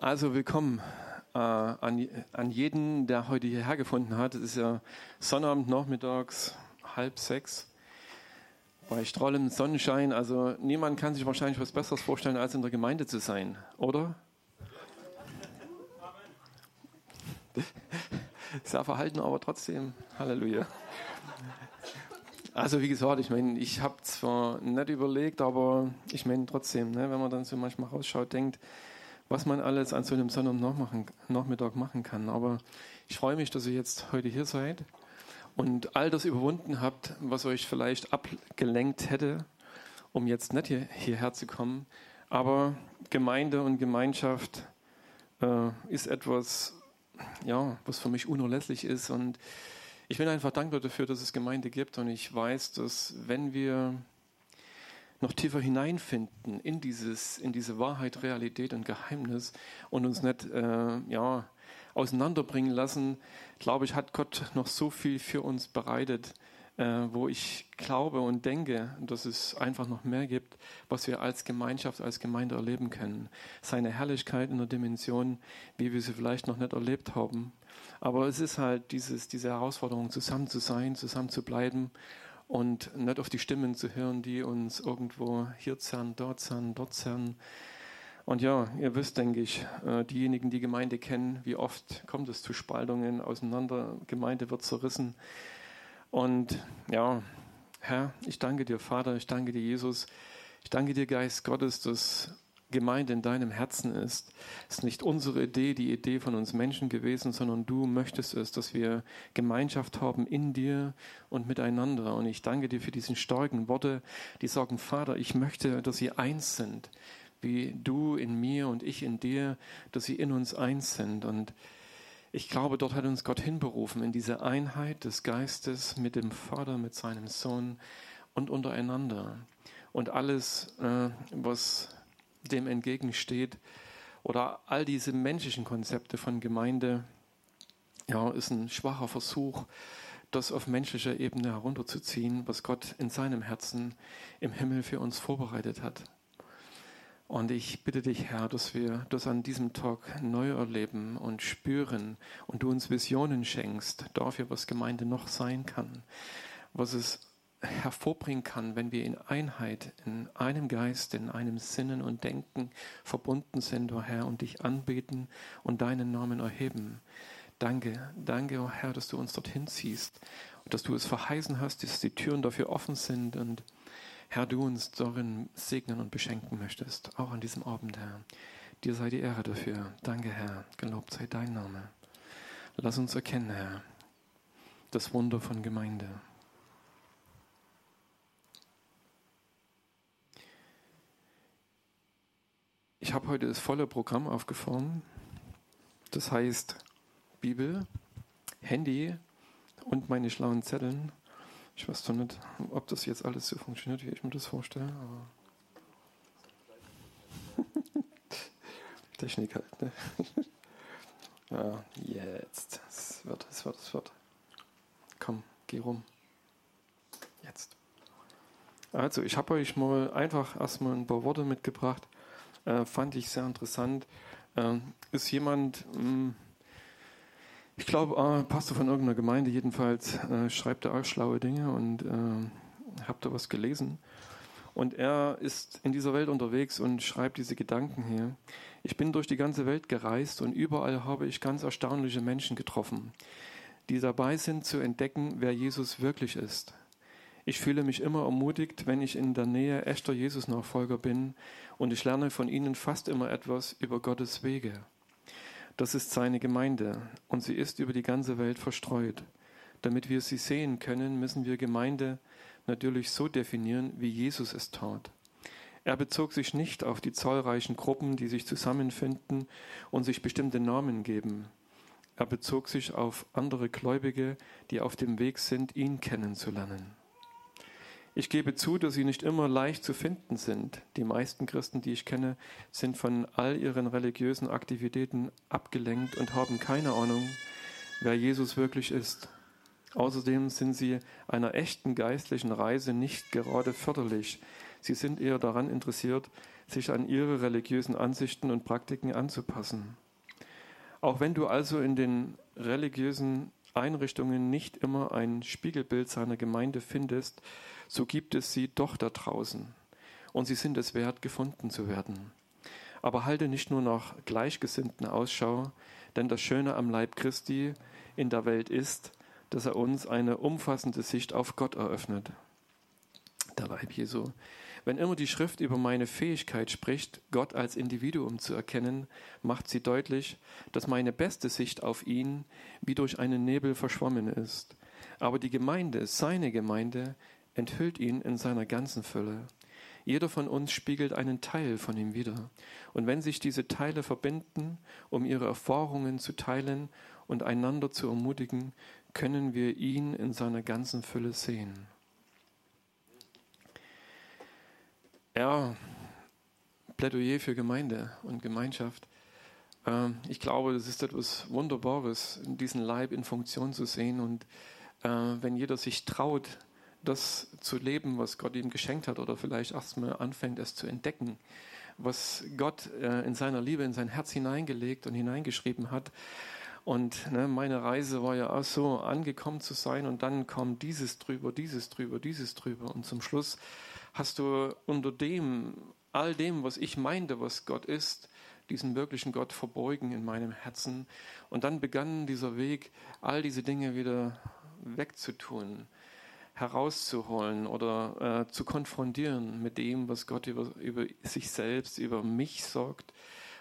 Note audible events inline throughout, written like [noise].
Also willkommen äh, an, an jeden, der heute hierher gefunden hat. Es ist ja Sonnabend nachmittags, halb sechs, bei strahlendem Sonnenschein. Also niemand kann sich wahrscheinlich was Besseres vorstellen, als in der Gemeinde zu sein, oder? [laughs] Sehr verhalten, aber trotzdem, Halleluja. Also wie gesagt, ich meine, ich habe zwar nicht überlegt, aber ich meine trotzdem, ne, wenn man dann so manchmal rausschaut, denkt, was man alles an so einem Sonntagnachmittag machen kann. Aber ich freue mich, dass ihr jetzt heute hier seid und all das überwunden habt, was euch vielleicht abgelenkt hätte, um jetzt nicht hier, hierher zu kommen. Aber Gemeinde und Gemeinschaft äh, ist etwas, ja, was für mich unerlässlich ist. Und ich bin einfach dankbar dafür, dass es Gemeinde gibt. Und ich weiß, dass wenn wir noch tiefer hineinfinden in dieses, in diese Wahrheit, Realität und Geheimnis und uns nicht, äh, ja, auseinanderbringen lassen, glaube ich, hat Gott noch so viel für uns bereitet, äh, wo ich glaube und denke, dass es einfach noch mehr gibt, was wir als Gemeinschaft, als Gemeinde erleben können. Seine Herrlichkeit in der Dimension, wie wir sie vielleicht noch nicht erlebt haben. Aber es ist halt dieses, diese Herausforderung, zusammen zu sein, zusammen zu bleiben und nicht auf die Stimmen zu hören, die uns irgendwo hier zerren, dort zerren, dort zerren. Und ja, ihr wisst, denke ich, äh, diejenigen, die Gemeinde kennen, wie oft kommt es zu Spaltungen auseinander, Gemeinde wird zerrissen. Und ja, Herr, ich danke dir, Vater, ich danke dir, Jesus, ich danke dir, Geist Gottes, dass Gemeinde in deinem Herzen ist. Es ist nicht unsere Idee, die Idee von uns Menschen gewesen, sondern du möchtest es, dass wir Gemeinschaft haben in dir und miteinander. Und ich danke dir für diese starken Worte, die sagen, Vater, ich möchte, dass sie eins sind, wie du in mir und ich in dir, dass sie in uns eins sind. Und ich glaube, dort hat uns Gott hinberufen, in diese Einheit des Geistes mit dem Vater, mit seinem Sohn und untereinander. Und alles, äh, was dem entgegensteht. Oder all diese menschlichen Konzepte von Gemeinde, ja, ist ein schwacher Versuch, das auf menschlicher Ebene herunterzuziehen, was Gott in seinem Herzen im Himmel für uns vorbereitet hat. Und ich bitte dich, Herr, dass wir das an diesem Tag neu erleben und spüren und du uns Visionen schenkst dafür, was Gemeinde noch sein kann, was es hervorbringen kann, wenn wir in Einheit, in einem Geist, in einem Sinnen und Denken verbunden sind, o oh Herr, und dich anbeten und deinen Namen erheben. Danke, danke, o oh Herr, dass du uns dorthin ziehst und dass du es verheißen hast, dass die Türen dafür offen sind und Herr, du uns darin segnen und beschenken möchtest, auch an diesem Abend, Herr. Dir sei die Ehre dafür. Danke, Herr. Gelobt sei dein Name. Lass uns erkennen, Herr, das Wunder von Gemeinde. Ich habe heute das volle Programm aufgefahren. Das heißt Bibel, Handy und meine schlauen Zetteln. Ich weiß doch nicht, ob das jetzt alles so funktioniert, wie ich mir das vorstelle. [laughs] Technik halt, ne? [laughs] ja, jetzt. Es wird, es wird, es wird. Komm, geh rum. Jetzt. Also, ich habe euch mal einfach erstmal ein paar Worte mitgebracht äh, fand ich sehr interessant. Äh, ist jemand, mh, hm, ich glaube, äh, Pastor von irgendeiner Gemeinde jedenfalls, äh, schreibt er auch schlaue Dinge und äh, habt da was gelesen. Und er ist in dieser Welt unterwegs und schreibt diese Gedanken hier. Ich bin durch die ganze Welt gereist und überall habe ich ganz erstaunliche Menschen getroffen, die dabei sind zu entdecken, wer Jesus wirklich ist. Ich fühle mich immer ermutigt, wenn ich in der Nähe echter Jesus-Nachfolger bin und ich lerne von ihnen fast immer etwas über Gottes Wege. Das ist seine Gemeinde und sie ist über die ganze Welt verstreut. Damit wir sie sehen können, müssen wir Gemeinde natürlich so definieren, wie Jesus es tat. Er bezog sich nicht auf die zahlreichen Gruppen, die sich zusammenfinden und sich bestimmte Namen geben. Er bezog sich auf andere Gläubige, die auf dem Weg sind, ihn kennenzulernen. Ich gebe zu, dass sie nicht immer leicht zu finden sind. Die meisten Christen, die ich kenne, sind von all ihren religiösen Aktivitäten abgelenkt und haben keine Ahnung, wer Jesus wirklich ist. Außerdem sind sie einer echten geistlichen Reise nicht gerade förderlich. Sie sind eher daran interessiert, sich an ihre religiösen Ansichten und Praktiken anzupassen. Auch wenn du also in den religiösen Einrichtungen nicht immer ein Spiegelbild seiner Gemeinde findest, so gibt es sie doch da draußen. Und sie sind es wert, gefunden zu werden. Aber halte nicht nur nach Gleichgesinnten Ausschau, denn das Schöne am Leib Christi in der Welt ist, dass er uns eine umfassende Sicht auf Gott eröffnet. Der Leib Jesu. Wenn immer die Schrift über meine Fähigkeit spricht, Gott als Individuum zu erkennen, macht sie deutlich, dass meine beste Sicht auf ihn wie durch einen Nebel verschwommen ist. Aber die Gemeinde, seine Gemeinde, enthüllt ihn in seiner ganzen Fülle. Jeder von uns spiegelt einen Teil von ihm wider. Und wenn sich diese Teile verbinden, um ihre Erfahrungen zu teilen und einander zu ermutigen, können wir ihn in seiner ganzen Fülle sehen. Ja, Plädoyer für Gemeinde und Gemeinschaft. Ähm, ich glaube, das ist etwas Wunderbares, diesen Leib in Funktion zu sehen. Und äh, wenn jeder sich traut, das zu leben, was Gott ihm geschenkt hat, oder vielleicht erstmal anfängt, es zu entdecken, was Gott äh, in seiner Liebe in sein Herz hineingelegt und hineingeschrieben hat. Und ne, meine Reise war ja auch so, angekommen zu sein und dann kommt dieses drüber, dieses drüber, dieses drüber. Und zum Schluss hast du unter dem, all dem, was ich meinte, was Gott ist, diesen wirklichen Gott verbeugen in meinem Herzen. Und dann begann dieser Weg, all diese Dinge wieder wegzutun herauszuholen oder äh, zu konfrontieren mit dem, was Gott über, über sich selbst, über mich sorgt,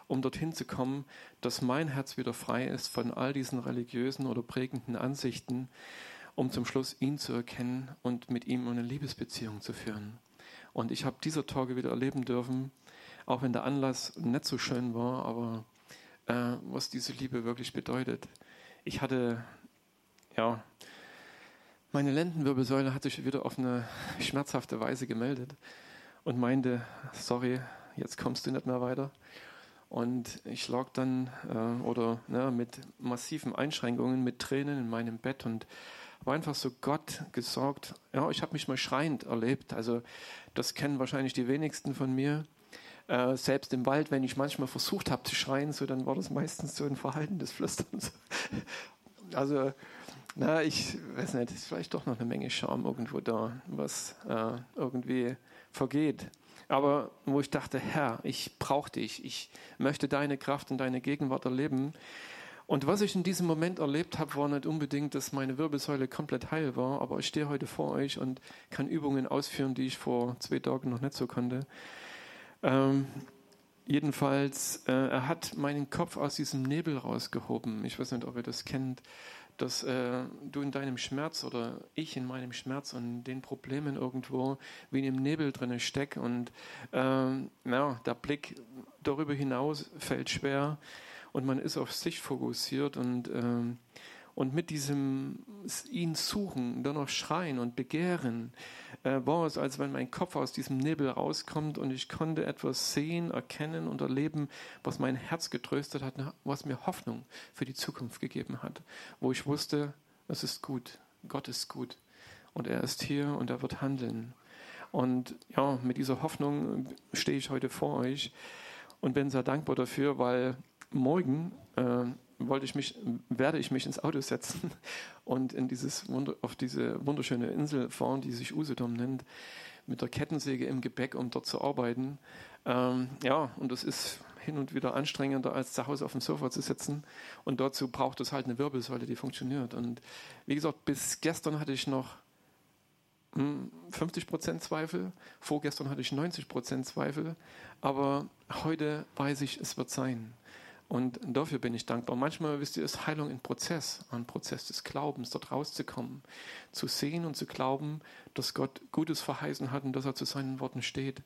um dorthin zu kommen, dass mein Herz wieder frei ist von all diesen religiösen oder prägenden Ansichten, um zum Schluss ihn zu erkennen und mit ihm eine Liebesbeziehung zu führen. Und ich habe dieser Tage wieder erleben dürfen, auch wenn der Anlass nicht so schön war, aber äh, was diese Liebe wirklich bedeutet. Ich hatte, ja, meine Lendenwirbelsäule hat sich wieder auf eine schmerzhafte Weise gemeldet und meinte, sorry, jetzt kommst du nicht mehr weiter. Und ich lag dann äh, oder ne, mit massiven Einschränkungen, mit Tränen in meinem Bett und war einfach so Gott gesorgt. Ja, ich habe mich mal schreiend erlebt. Also das kennen wahrscheinlich die wenigsten von mir. Äh, selbst im Wald, wenn ich manchmal versucht habe zu schreien, so dann war das meistens so ein Verhalten des Flüsterns. [laughs] Also na, ich weiß nicht, ist vielleicht doch noch eine Menge Charme irgendwo da, was äh, irgendwie vergeht. Aber wo ich dachte, Herr, ich brauche dich, ich möchte deine Kraft und deine Gegenwart erleben. Und was ich in diesem Moment erlebt habe, war nicht unbedingt, dass meine Wirbelsäule komplett heil war, aber ich stehe heute vor euch und kann Übungen ausführen, die ich vor zwei Tagen noch nicht so konnte. Ähm, jedenfalls, äh, er hat meinen Kopf aus diesem Nebel rausgehoben. Ich weiß nicht, ob ihr das kennt dass äh, du in deinem Schmerz oder ich in meinem Schmerz und den Problemen irgendwo wie in einem Nebel drin steck und äh, ja, der Blick darüber hinaus fällt schwer und man ist auf sich fokussiert und äh, und mit diesem ihn suchen, dann noch schreien und begehren, äh, war es, als wenn mein Kopf aus diesem Nebel rauskommt und ich konnte etwas sehen, erkennen und erleben, was mein Herz getröstet hat, was mir Hoffnung für die Zukunft gegeben hat, wo ich wusste, es ist gut, Gott ist gut und er ist hier und er wird handeln. Und ja, mit dieser Hoffnung stehe ich heute vor euch und bin sehr dankbar dafür, weil morgen äh, wollte ich mich, werde ich mich ins Auto setzen [laughs] und in dieses auf diese wunderschöne Insel fahren, die sich Usedom nennt, mit der Kettensäge im Gepäck, um dort zu arbeiten. Ähm, ja, und das ist hin und wieder anstrengender, als zu Hause auf dem Sofa zu sitzen. Und dazu braucht es halt eine Wirbelsäule, die funktioniert. Und wie gesagt, bis gestern hatte ich noch 50% hm, Zweifel, vorgestern hatte ich 90% Zweifel, aber heute weiß ich, es wird sein. Und dafür bin ich dankbar. Manchmal, wisst ihr, ist Heilung ein Prozess, ein Prozess des Glaubens, dort rauszukommen, zu sehen und zu glauben, dass Gott Gutes verheißen hat und dass er zu seinen Worten steht.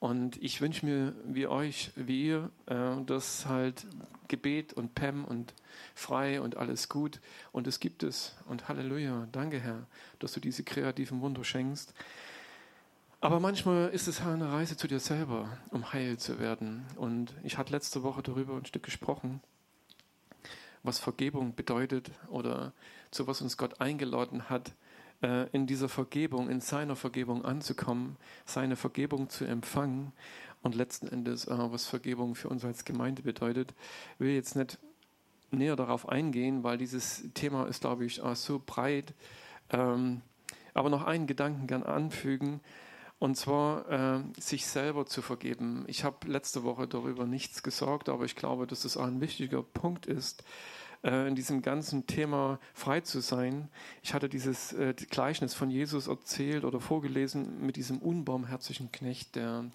Und ich wünsche mir, wie euch, wie ihr, äh, dass halt Gebet und Pem und frei und alles gut und es gibt es. Und Halleluja, danke Herr, dass du diese kreativen Wunder schenkst. Aber manchmal ist es eine Reise zu dir selber, um heil zu werden. Und ich hatte letzte Woche darüber ein Stück gesprochen, was Vergebung bedeutet oder zu was uns Gott eingeladen hat, äh, in dieser Vergebung, in seiner Vergebung anzukommen, seine Vergebung zu empfangen und letzten Endes, äh, was Vergebung für uns als Gemeinde bedeutet. Ich will jetzt nicht näher darauf eingehen, weil dieses Thema ist, glaube ich, äh, so breit. Ähm, aber noch einen Gedanken gern anfügen, und zwar äh, sich selber zu vergeben. Ich habe letzte Woche darüber nichts gesagt, aber ich glaube, dass es das ein wichtiger Punkt ist, äh, in diesem ganzen Thema frei zu sein. Ich hatte dieses äh, Gleichnis von Jesus erzählt oder vorgelesen mit diesem unbarmherzigen Knecht, der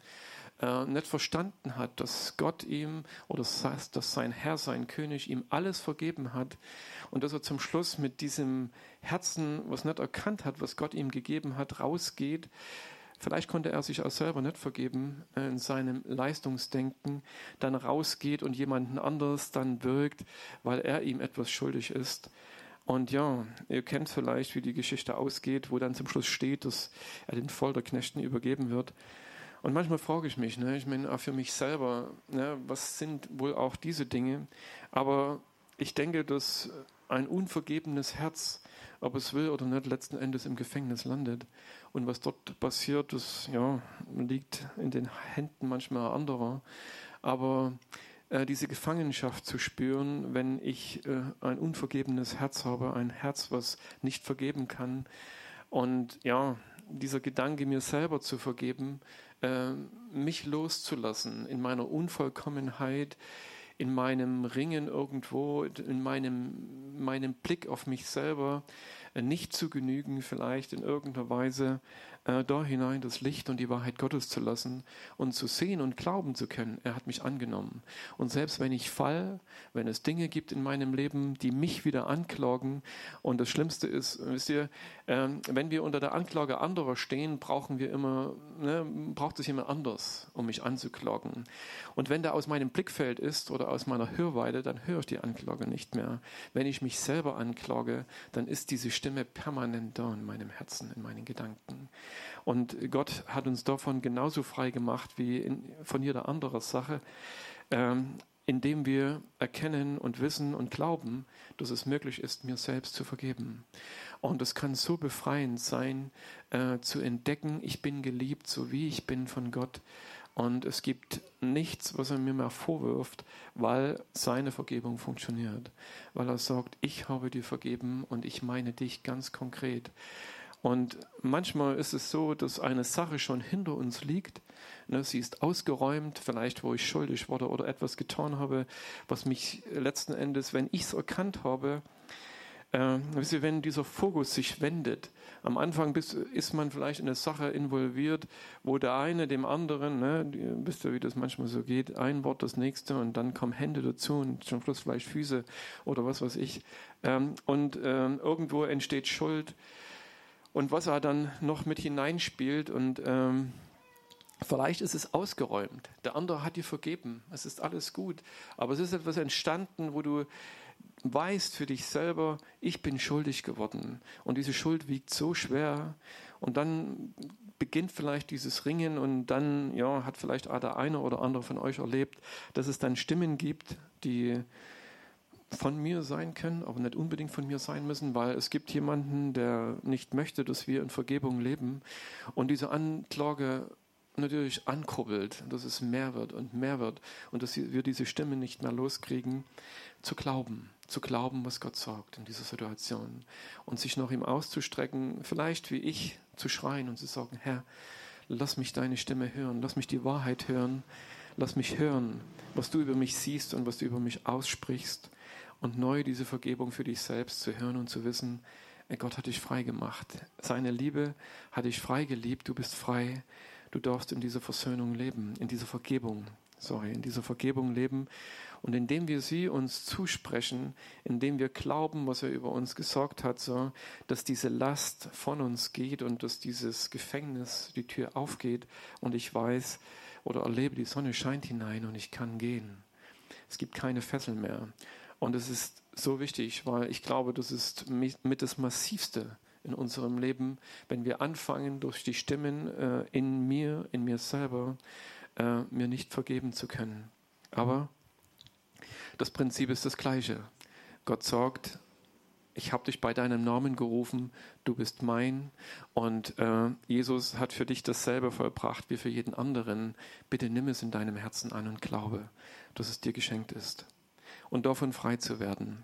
äh, nicht verstanden hat, dass Gott ihm oder das dass sein Herr, sein König ihm alles vergeben hat und dass er zum Schluss mit diesem Herzen, was nicht erkannt hat, was Gott ihm gegeben hat, rausgeht. Vielleicht konnte er sich auch selber nicht vergeben in seinem Leistungsdenken, dann rausgeht und jemanden anders dann wirkt, weil er ihm etwas schuldig ist. Und ja, ihr kennt vielleicht, wie die Geschichte ausgeht, wo dann zum Schluss steht, dass er den Folterknechten übergeben wird. Und manchmal frage ich mich, ne, ich meine auch für mich selber, ne, was sind wohl auch diese Dinge? Aber ich denke, dass ein unvergebenes Herz, ob es will oder nicht, letzten Endes im Gefängnis landet. Und was dort passiert, das ja, liegt in den Händen manchmal anderer. Aber äh, diese Gefangenschaft zu spüren, wenn ich äh, ein unvergebenes Herz habe, ein Herz, was nicht vergeben kann. Und ja, dieser Gedanke, mir selber zu vergeben, äh, mich loszulassen in meiner Unvollkommenheit, in meinem Ringen irgendwo, in meinem, meinem Blick auf mich selber, äh, nicht zu genügen, vielleicht in irgendeiner Weise äh, da hinein das Licht und die Wahrheit Gottes zu lassen und zu sehen und glauben zu können, er hat mich angenommen. Und selbst wenn ich fall, wenn es Dinge gibt in meinem Leben, die mich wieder anklagen, und das Schlimmste ist, wisst ihr, äh, wenn wir unter der Anklage anderer stehen, brauchen wir immer, ne, braucht es jemand anders, um mich anzuklagen. Und wenn der aus meinem Blickfeld ist oder aus meiner Hörweite, dann höre ich die Anklage nicht mehr. Wenn ich mich selber anklage, dann ist diese Stimme permanent da in meinem Herzen, in meinen Gedanken. Und Gott hat uns davon genauso frei gemacht wie in, von jeder anderen Sache, ähm, indem wir erkennen und wissen und glauben, dass es möglich ist, mir selbst zu vergeben. Und es kann so befreiend sein, äh, zu entdecken, ich bin geliebt, so wie ich bin von Gott. Und es gibt nichts, was er mir mehr vorwirft, weil seine Vergebung funktioniert. Weil er sagt, ich habe dir vergeben und ich meine dich ganz konkret. Und manchmal ist es so, dass eine Sache schon hinter uns liegt. Ne, sie ist ausgeräumt, vielleicht wo ich schuldig wurde oder etwas getan habe, was mich letzten Endes, wenn ich es erkannt habe, äh, wenn dieser Fokus sich wendet, am Anfang bist, ist man vielleicht in eine Sache involviert, wo der eine dem anderen, ne, wisst ihr, wie das manchmal so geht, ein Wort das nächste und dann kommen Hände dazu und zum Schluss vielleicht Füße oder was weiß ich. Ähm, und ähm, irgendwo entsteht Schuld und was er dann noch mit hineinspielt und ähm, vielleicht ist es ausgeräumt. Der andere hat dir vergeben. Es ist alles gut. Aber es ist etwas entstanden, wo du weißt für dich selber, ich bin schuldig geworden. Und diese Schuld wiegt so schwer. Und dann beginnt vielleicht dieses Ringen und dann ja, hat vielleicht der eine oder andere von euch erlebt, dass es dann Stimmen gibt, die von mir sein können, aber nicht unbedingt von mir sein müssen, weil es gibt jemanden, der nicht möchte, dass wir in Vergebung leben. Und diese Anklage natürlich ankurbelt, dass es mehr wird und mehr wird und dass wir diese Stimme nicht mehr loskriegen, zu glauben, zu glauben, was Gott sagt in dieser Situation und sich noch ihm auszustrecken, vielleicht wie ich zu schreien und zu sagen, Herr, lass mich deine Stimme hören, lass mich die Wahrheit hören, lass mich hören, was du über mich siehst und was du über mich aussprichst und neu diese Vergebung für dich selbst zu hören und zu wissen, Gott hat dich frei gemacht. Seine Liebe hat dich frei geliebt, du bist frei, du darfst in dieser Versöhnung leben, in dieser Vergebung, sorry, in dieser Vergebung leben. Und indem wir sie uns zusprechen, indem wir glauben, was er über uns gesagt hat, so, dass diese Last von uns geht und dass dieses Gefängnis, die Tür aufgeht und ich weiß oder erlebe, die Sonne scheint hinein und ich kann gehen. Es gibt keine Fesseln mehr. Und es ist so wichtig, weil ich glaube, das ist mit das Massivste in unserem Leben, wenn wir anfangen, durch die Stimmen äh, in mir, in mir selber, äh, mir nicht vergeben zu können. Aber das Prinzip ist das gleiche. Gott sagt, ich habe dich bei deinem Namen gerufen, du bist mein. Und äh, Jesus hat für dich dasselbe vollbracht wie für jeden anderen. Bitte nimm es in deinem Herzen an und glaube, dass es dir geschenkt ist. Und davon frei zu werden.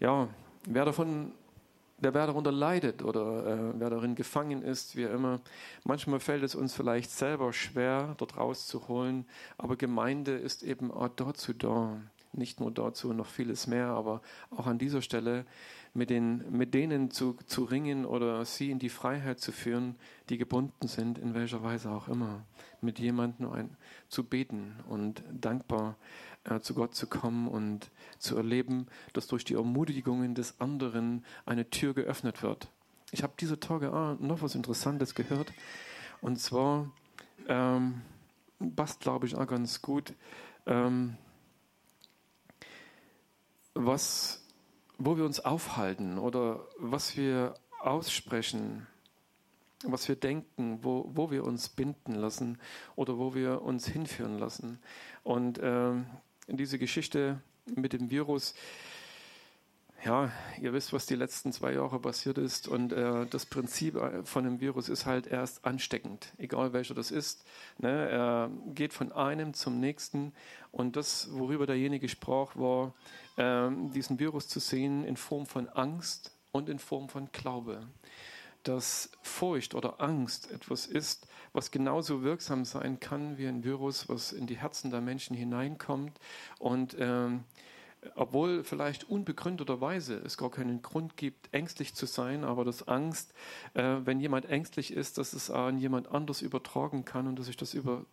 Ja, wer davon der wer darunter leidet oder äh, wer darin gefangen ist, wie immer. Manchmal fällt es uns vielleicht selber schwer, dort rauszuholen, aber Gemeinde ist eben auch dazu da. Nicht nur dazu, noch vieles mehr, aber auch an dieser Stelle mit, den, mit denen zu, zu ringen oder sie in die Freiheit zu führen, die gebunden sind, in welcher Weise auch immer. Mit jemandem ein, zu beten und dankbar äh, zu Gott zu kommen und zu erleben, dass durch die Ermutigungen des anderen eine Tür geöffnet wird. Ich habe diese Tage ah, noch was Interessantes gehört. Und zwar ähm, passt, glaube ich, auch ganz gut, ähm, was, wo wir uns aufhalten oder was wir aussprechen, was wir denken, wo, wo wir uns binden lassen oder wo wir uns hinführen lassen. Und ähm, in diese Geschichte mit dem Virus. Ja, ihr wisst, was die letzten zwei Jahre passiert ist. Und äh, das Prinzip äh, von dem Virus ist halt erst ansteckend, egal welcher das ist. Ne? Er geht von einem zum nächsten. Und das, worüber derjenige sprach, war, äh, diesen Virus zu sehen in Form von Angst und in Form von Glaube dass Furcht oder Angst etwas ist, was genauso wirksam sein kann wie ein Virus, was in die Herzen der Menschen hineinkommt. Und ähm, obwohl vielleicht unbegründeterweise es gar keinen Grund gibt, ängstlich zu sein, aber dass Angst, äh, wenn jemand ängstlich ist, dass es an jemand anders übertragen kann und dass sich das über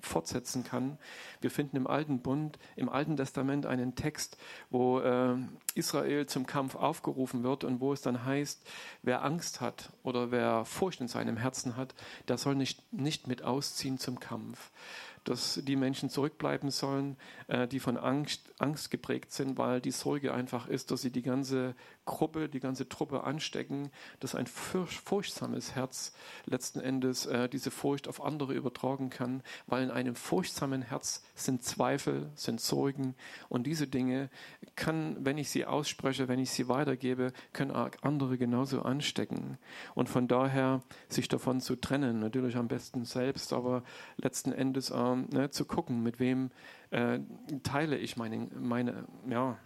fortsetzen kann. Wir finden im Alten Bund, im Alten Testament einen Text, wo äh, Israel zum Kampf aufgerufen wird und wo es dann heißt, wer Angst hat oder wer Furcht in seinem Herzen hat, der soll nicht, nicht mit ausziehen zum Kampf dass die Menschen zurückbleiben sollen, äh, die von Angst, Angst geprägt sind, weil die Sorge einfach ist, dass sie die ganze Gruppe, die ganze Truppe anstecken, dass ein furchtsames Herz letzten Endes äh, diese Furcht auf andere übertragen kann, weil in einem furchtsamen Herz sind Zweifel, sind Sorgen und diese Dinge kann, wenn ich sie ausspreche, wenn ich sie weitergebe, können andere genauso anstecken. Und von daher sich davon zu trennen, natürlich am besten selbst, aber letzten Endes äh, ne, zu gucken, mit wem äh, teile ich meine, meine, ja,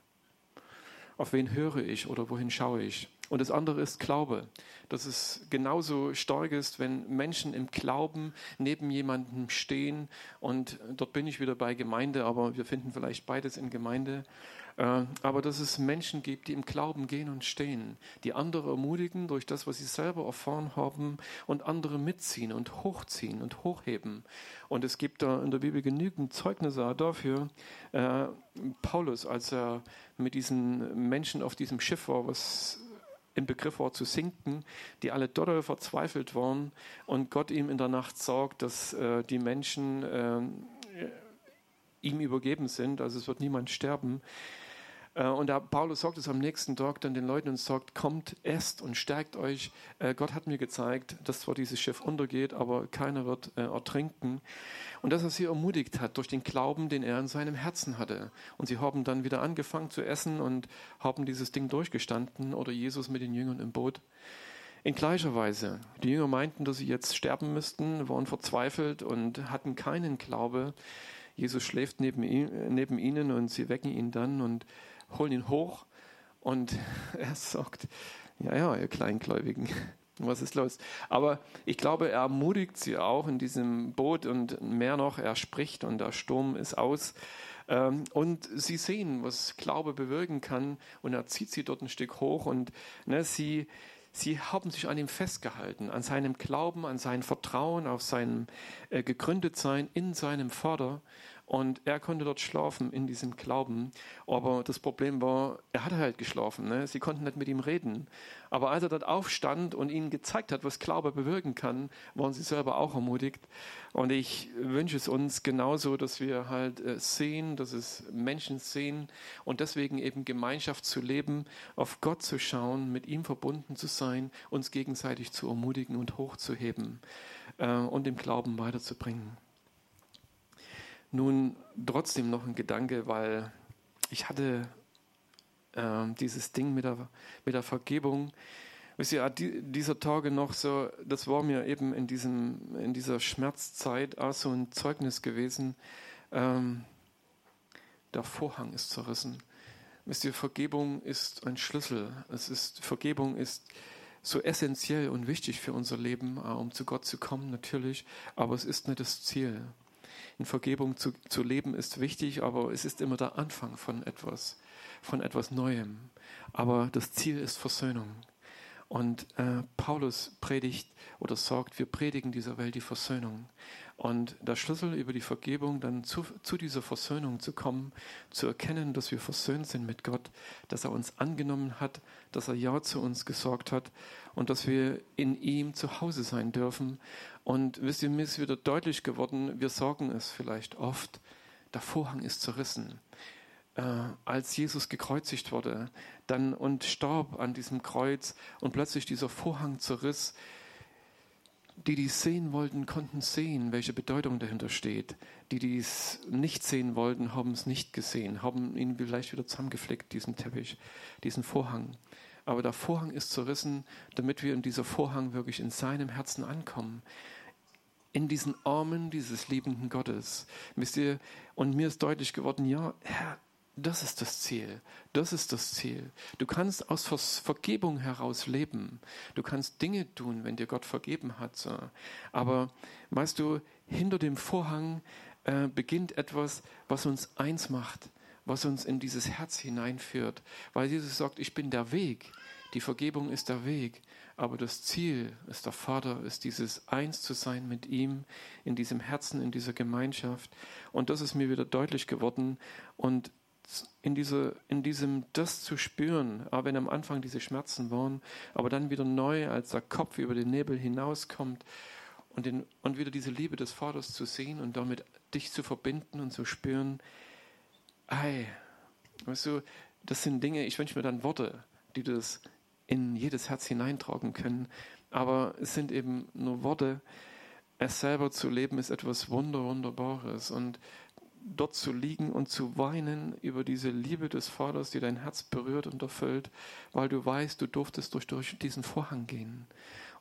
auf wen höre ich oder wohin schaue ich. Und das andere ist Glaube, dass es genauso stark ist, wenn Menschen im Glauben neben jemandem stehen. Und dort bin ich wieder bei Gemeinde, aber wir finden vielleicht beides in Gemeinde. Äh, aber dass es Menschen gibt, die im Glauben gehen und stehen, die andere ermutigen durch das, was sie selber erfahren haben und andere mitziehen und hochziehen und hochheben. Und es gibt da in der Bibel genügend Zeugnisse dafür. Äh, Paulus, als er mit diesen Menschen auf diesem Schiff war, was im Begriff war zu sinken, die alle dort verzweifelt waren und Gott ihm in der Nacht sagt, dass äh, die Menschen äh, ihm übergeben sind, also es wird niemand sterben. Äh, und der Paulus sagt es am nächsten Tag dann den Leuten und sagt, kommt, esst und stärkt euch. Äh, Gott hat mir gezeigt, dass zwar dieses Schiff untergeht, aber keiner wird äh, ertrinken. Und dass er sie ermutigt hat durch den Glauben, den er in seinem Herzen hatte. Und sie haben dann wieder angefangen zu essen und haben dieses Ding durchgestanden oder Jesus mit den Jüngern im Boot. In gleicher Weise. Die Jünger meinten, dass sie jetzt sterben müssten, waren verzweifelt und hatten keinen Glaube. Jesus schläft neben, neben ihnen und sie wecken ihn dann und holen ihn hoch und [laughs] er sagt, ja, ja, ihr Kleingläubigen, [laughs] was ist los? Aber ich glaube, er ermutigt sie auch in diesem Boot und mehr noch, er spricht und der Sturm ist aus. Ähm, und sie sehen, was Glaube bewirken kann und er zieht sie dort ein Stück hoch und ne, sie, sie haben sich an ihm festgehalten, an seinem Glauben, an sein Vertrauen, auf seinem äh, Gegründetsein in seinem Vater. Und er konnte dort schlafen in diesem Glauben. Aber das Problem war, er hatte halt geschlafen. Ne? Sie konnten nicht mit ihm reden. Aber als er dort aufstand und ihnen gezeigt hat, was Glaube bewirken kann, waren sie selber auch ermutigt. Und ich wünsche es uns genauso, dass wir halt äh, sehen, dass es Menschen sehen und deswegen eben Gemeinschaft zu leben, auf Gott zu schauen, mit ihm verbunden zu sein, uns gegenseitig zu ermutigen und hochzuheben äh, und im Glauben weiterzubringen. Nun trotzdem noch ein Gedanke, weil ich hatte äh, dieses Ding mit der, mit der Vergebung. Wisst ihr, die, dieser Tage noch so, das war mir eben in, diesem, in dieser Schmerzzeit auch so ein Zeugnis gewesen. Ähm, der Vorhang ist zerrissen. Wisst ihr, Vergebung ist ein Schlüssel. Es ist, Vergebung ist so essentiell und wichtig für unser Leben, um zu Gott zu kommen, natürlich, aber es ist nicht das Ziel. In Vergebung zu, zu leben ist wichtig, aber es ist immer der Anfang von etwas, von etwas Neuem. Aber das Ziel ist Versöhnung. Und äh, Paulus predigt oder sagt, wir predigen dieser Welt die Versöhnung. Und der Schlüssel über die Vergebung, dann zu, zu dieser Versöhnung zu kommen, zu erkennen, dass wir versöhnt sind mit Gott, dass er uns angenommen hat, dass er Ja zu uns gesorgt hat und dass wir in ihm zu Hause sein dürfen. Und wisst ihr, mir ist wieder deutlich geworden, wir sagen es vielleicht oft, der Vorhang ist zerrissen. Äh, als Jesus gekreuzigt wurde dann und starb an diesem Kreuz und plötzlich dieser Vorhang zerriss, die, die es sehen wollten, konnten sehen, welche Bedeutung dahinter steht. Die, die es nicht sehen wollten, haben es nicht gesehen, haben ihn vielleicht wieder zusammengeflickt, diesen Teppich, diesen Vorhang. Aber der Vorhang ist zerrissen, damit wir in dieser Vorhang wirklich in seinem Herzen ankommen. In diesen Armen dieses liebenden Gottes. Wisst ihr, und mir ist deutlich geworden, ja, Herr, das ist das Ziel. Das ist das Ziel. Du kannst aus Vergebung heraus leben. Du kannst Dinge tun, wenn dir Gott vergeben hat. Aber weißt du, hinter dem Vorhang äh, beginnt etwas, was uns eins macht, was uns in dieses Herz hineinführt. Weil Jesus sagt, ich bin der Weg. Die Vergebung ist der Weg. Aber das Ziel ist der Vater, ist dieses Eins zu sein mit ihm, in diesem Herzen, in dieser Gemeinschaft. Und das ist mir wieder deutlich geworden. Und in, diese, in diesem das zu spüren, auch wenn am Anfang diese Schmerzen waren, aber dann wieder neu, als der Kopf über den Nebel hinauskommt und, den, und wieder diese Liebe des Vaters zu sehen und damit dich zu verbinden und zu spüren, ei, weißt du, das sind Dinge, ich wünsche mir dann Worte, die das in jedes Herz hineintragen können, aber es sind eben nur Worte, es selber zu leben ist etwas Wunder, Wunderbares und dort zu liegen und zu weinen über diese Liebe des Vaters, die dein Herz berührt und erfüllt, weil du weißt, du durftest durch, durch diesen Vorhang gehen.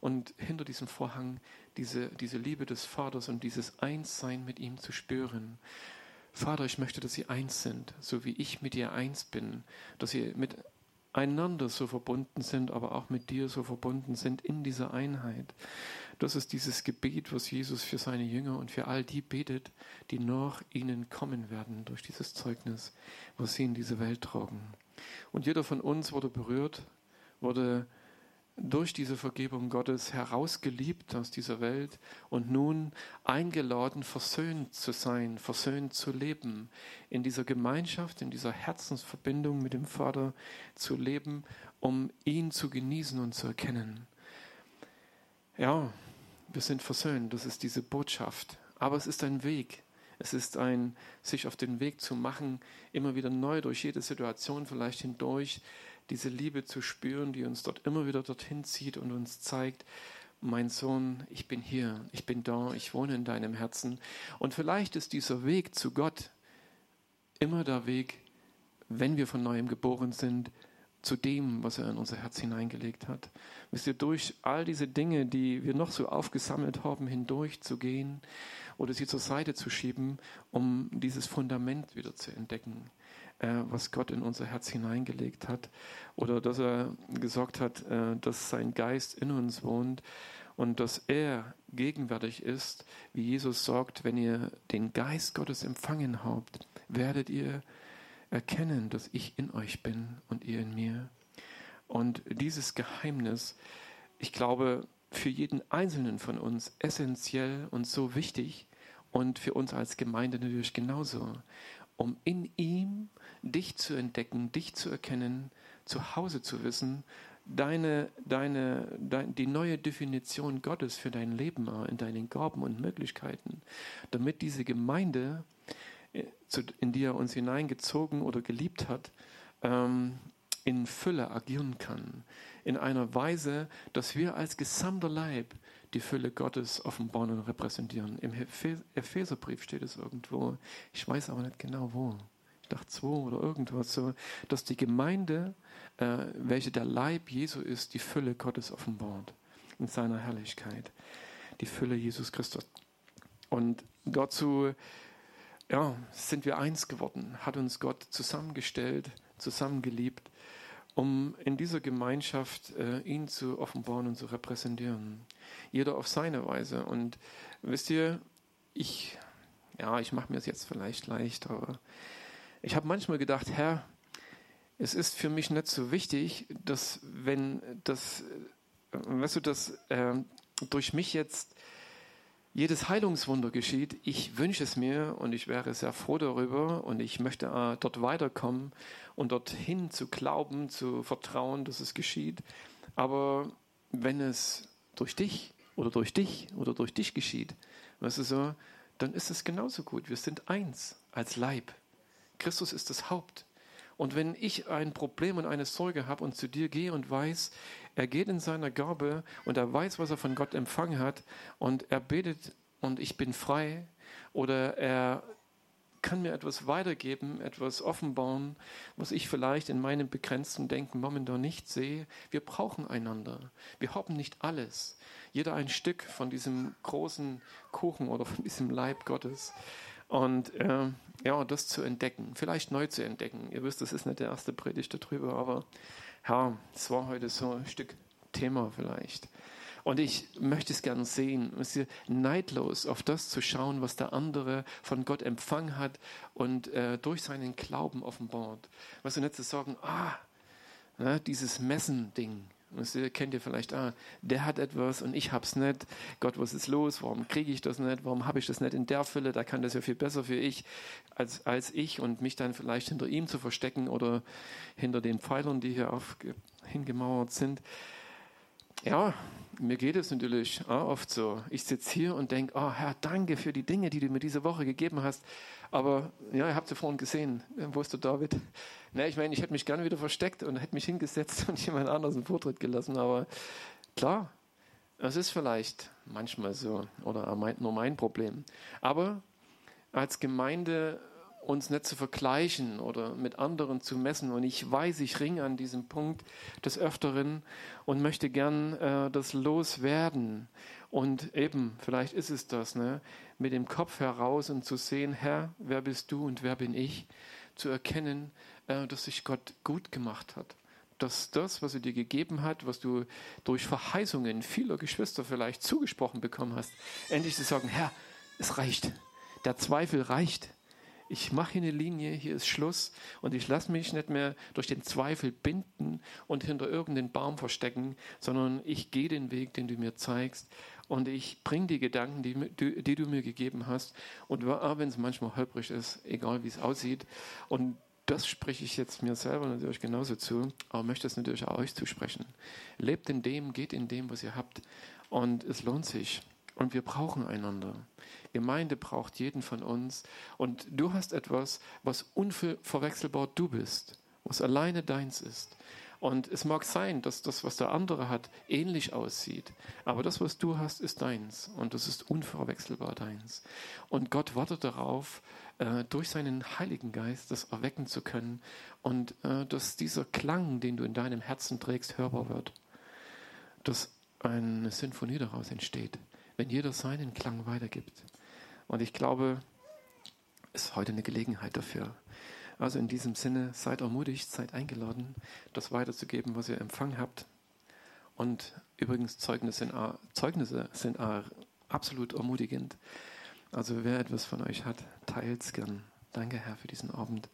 Und hinter diesem Vorhang diese, diese Liebe des Vaters und dieses Einssein mit ihm zu spüren. Vater, ich möchte, dass sie eins sind, so wie ich mit dir eins bin, dass sie miteinander so verbunden sind, aber auch mit dir so verbunden sind in dieser Einheit. Das ist dieses Gebet, was Jesus für seine Jünger und für all die betet, die nach ihnen kommen werden durch dieses Zeugnis, was sie in diese Welt tragen. Und jeder von uns wurde berührt, wurde durch diese Vergebung Gottes herausgeliebt aus dieser Welt und nun eingeladen, versöhnt zu sein, versöhnt zu leben, in dieser Gemeinschaft, in dieser Herzensverbindung mit dem Vater zu leben, um ihn zu genießen und zu erkennen. Ja, wir sind versöhnt, das ist diese Botschaft. Aber es ist ein Weg. Es ist ein, sich auf den Weg zu machen, immer wieder neu durch jede Situation vielleicht hindurch, diese Liebe zu spüren, die uns dort immer wieder dorthin zieht und uns zeigt, mein Sohn, ich bin hier, ich bin da, ich wohne in deinem Herzen. Und vielleicht ist dieser Weg zu Gott immer der Weg, wenn wir von neuem geboren sind, zu dem, was er in unser Herz hineingelegt hat. Wisst ihr, durch all diese Dinge, die wir noch so aufgesammelt haben, hindurchzugehen oder sie zur Seite zu schieben, um dieses Fundament wieder zu entdecken, äh, was Gott in unser Herz hineingelegt hat. Oder dass er gesagt hat, äh, dass sein Geist in uns wohnt und dass er gegenwärtig ist, wie Jesus sagt, wenn ihr den Geist Gottes empfangen habt, werdet ihr erkennen, dass ich in euch bin und ihr in mir. Und dieses Geheimnis, ich glaube, für jeden Einzelnen von uns essentiell und so wichtig und für uns als Gemeinde natürlich genauso, um in ihm dich zu entdecken, dich zu erkennen, zu Hause zu wissen, deine, deine, dein, die neue Definition Gottes für dein Leben in deinen Gaben und Möglichkeiten, damit diese Gemeinde in die er uns hineingezogen oder geliebt hat, ähm, in Fülle agieren kann. In einer Weise, dass wir als gesamter Leib die Fülle Gottes offenbaren und repräsentieren. Im Epheserbrief steht es irgendwo. Ich weiß aber nicht genau wo. Ich dachte zwei oder irgendwas so, dass die Gemeinde, äh, welche der Leib Jesu ist, die Fülle Gottes offenbart in seiner Herrlichkeit. Die Fülle Jesus Christus. Und dazu ja, sind wir eins geworden, hat uns Gott zusammengestellt, zusammengeliebt, um in dieser Gemeinschaft äh, ihn zu offenbaren und zu repräsentieren. Jeder auf seine Weise. Und wisst ihr, ich, ja, ich mache mir es jetzt vielleicht leicht, aber ich habe manchmal gedacht, Herr, es ist für mich nicht so wichtig, dass wenn das, äh, weißt du, dass äh, durch mich jetzt jedes Heilungswunder geschieht. Ich wünsche es mir und ich wäre sehr froh darüber und ich möchte äh, dort weiterkommen und dorthin zu glauben, zu vertrauen, dass es geschieht. Aber wenn es durch dich oder durch dich oder durch dich geschieht, weißt du so, dann ist es genauso gut. Wir sind eins als Leib. Christus ist das Haupt. Und wenn ich ein Problem und eine Sorge habe und zu dir gehe und weiß, er geht in seiner Gabe und er weiß, was er von Gott empfangen hat und er betet und ich bin frei oder er kann mir etwas weitergeben, etwas offenbaren, was ich vielleicht in meinem begrenzten Denken momentan nicht sehe. Wir brauchen einander. Wir haben nicht alles. Jeder ein Stück von diesem großen Kuchen oder von diesem Leib Gottes. Und äh, ja, das zu entdecken, vielleicht neu zu entdecken. Ihr wisst, das ist nicht der erste Predigt darüber, aber ja, es war heute so ein Stück Thema vielleicht. Und ich möchte es gerne sehen, neidlos auf das zu schauen, was der andere von Gott empfangen hat und äh, durch seinen Glauben offenbart. Was du nicht zu sagen, ah, na, dieses Messen-Ding, das kennt ihr vielleicht, ah, der hat etwas und ich hab's nicht. Gott, was ist los? Warum kriege ich das nicht? Warum habe ich das nicht in der Fülle? Da kann das ja viel besser für ich als, als ich und mich dann vielleicht hinter ihm zu verstecken oder hinter den Pfeilern, die hier auf, hingemauert sind. Ja, mir geht es natürlich auch oft so. Ich sitze hier und denke, oh Herr, danke für die Dinge, die du mir diese Woche gegeben hast. Aber ja, ihr habt ja vorhin gesehen, wo ist der David? Ne, ich meine, ich hätte mich gerne wieder versteckt und hätte mich hingesetzt [laughs] und jemand anderes einen Vortritt gelassen. Aber klar, es ist vielleicht manchmal so oder nur mein Problem. Aber als Gemeinde uns nicht zu vergleichen oder mit anderen zu messen. Und ich weiß, ich ringe an diesem Punkt des Öfteren und möchte gern äh, das loswerden. Und eben, vielleicht ist es das, ne? mit dem Kopf heraus und zu sehen, Herr, wer bist du und wer bin ich? Zu erkennen, äh, dass sich Gott gut gemacht hat. Dass das, was er dir gegeben hat, was du durch Verheißungen vieler Geschwister vielleicht zugesprochen bekommen hast, endlich zu sagen, Herr, es reicht. Der Zweifel reicht ich mache hier eine Linie, hier ist Schluss und ich lasse mich nicht mehr durch den Zweifel binden und hinter irgendeinen Baum verstecken, sondern ich gehe den Weg, den du mir zeigst und ich bringe die Gedanken, die, die, die, du mir gegeben hast und auch wenn es manchmal holprig ist, egal wie es aussieht und das spreche ich jetzt mir selber natürlich genauso zu, aber möchte es natürlich auch euch zusprechen. Lebt in dem, geht in dem, was ihr habt und es lohnt sich. Und wir brauchen einander. Gemeinde braucht jeden von uns. Und du hast etwas, was unverwechselbar du bist, was alleine deins ist. Und es mag sein, dass das, was der andere hat, ähnlich aussieht. Aber das, was du hast, ist deins. Und das ist unverwechselbar deins. Und Gott wartet darauf, äh, durch seinen Heiligen Geist das erwecken zu können. Und äh, dass dieser Klang, den du in deinem Herzen trägst, hörbar wird. Dass eine Sinfonie daraus entsteht wenn jeder seinen Klang weitergibt. Und ich glaube, es ist heute eine Gelegenheit dafür. Also in diesem Sinne, seid ermutigt, seid eingeladen, das weiterzugeben, was ihr empfangen habt. Und übrigens, Zeugnisse sind, Zeugnisse sind absolut ermutigend. Also wer etwas von euch hat, teilt es gern. Danke, Herr, für diesen Abend.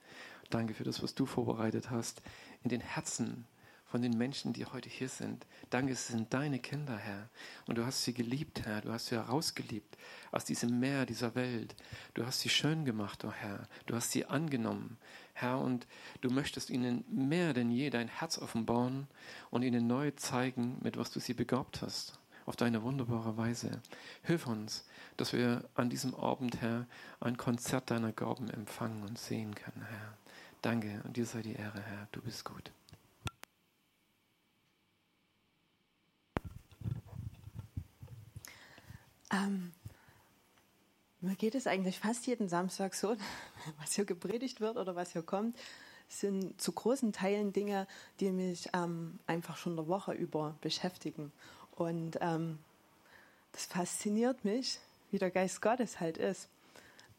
Danke für das, was du vorbereitet hast in den Herzen von den Menschen, die heute hier sind. Danke, es sind deine Kinder, Herr. Und du hast sie geliebt, Herr. Du hast sie herausgeliebt aus diesem Meer dieser Welt. Du hast sie schön gemacht, oh Herr. Du hast sie angenommen, Herr. Und du möchtest ihnen mehr denn je dein Herz offenbaren und ihnen neu zeigen, mit was du sie begabt hast. Auf deine wunderbare Weise. Hilf uns, dass wir an diesem Abend, Herr, ein Konzert deiner Gaben empfangen und sehen können, Herr. Danke und dir sei die Ehre, Herr. Du bist gut. Ähm, Mir geht es eigentlich fast jeden Samstag so, [laughs] was hier gepredigt wird oder was hier kommt, sind zu großen Teilen Dinge, die mich ähm, einfach schon eine Woche über beschäftigen. Und ähm, das fasziniert mich, wie der Geist Gottes halt ist.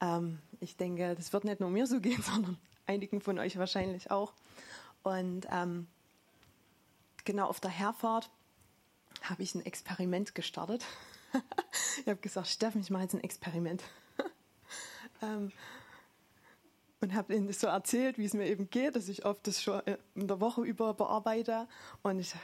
Ähm, ich denke, das wird nicht nur mir so gehen, [laughs] sondern einigen von euch wahrscheinlich auch. Und ähm, genau auf der Herfahrt habe ich ein Experiment gestartet. [laughs] ich habe gesagt, Steffen, ich mache jetzt ein Experiment. [laughs] ähm, und habe ihnen so erzählt, wie es mir eben geht, dass ich oft das schon in der Woche über bearbeite. Und ich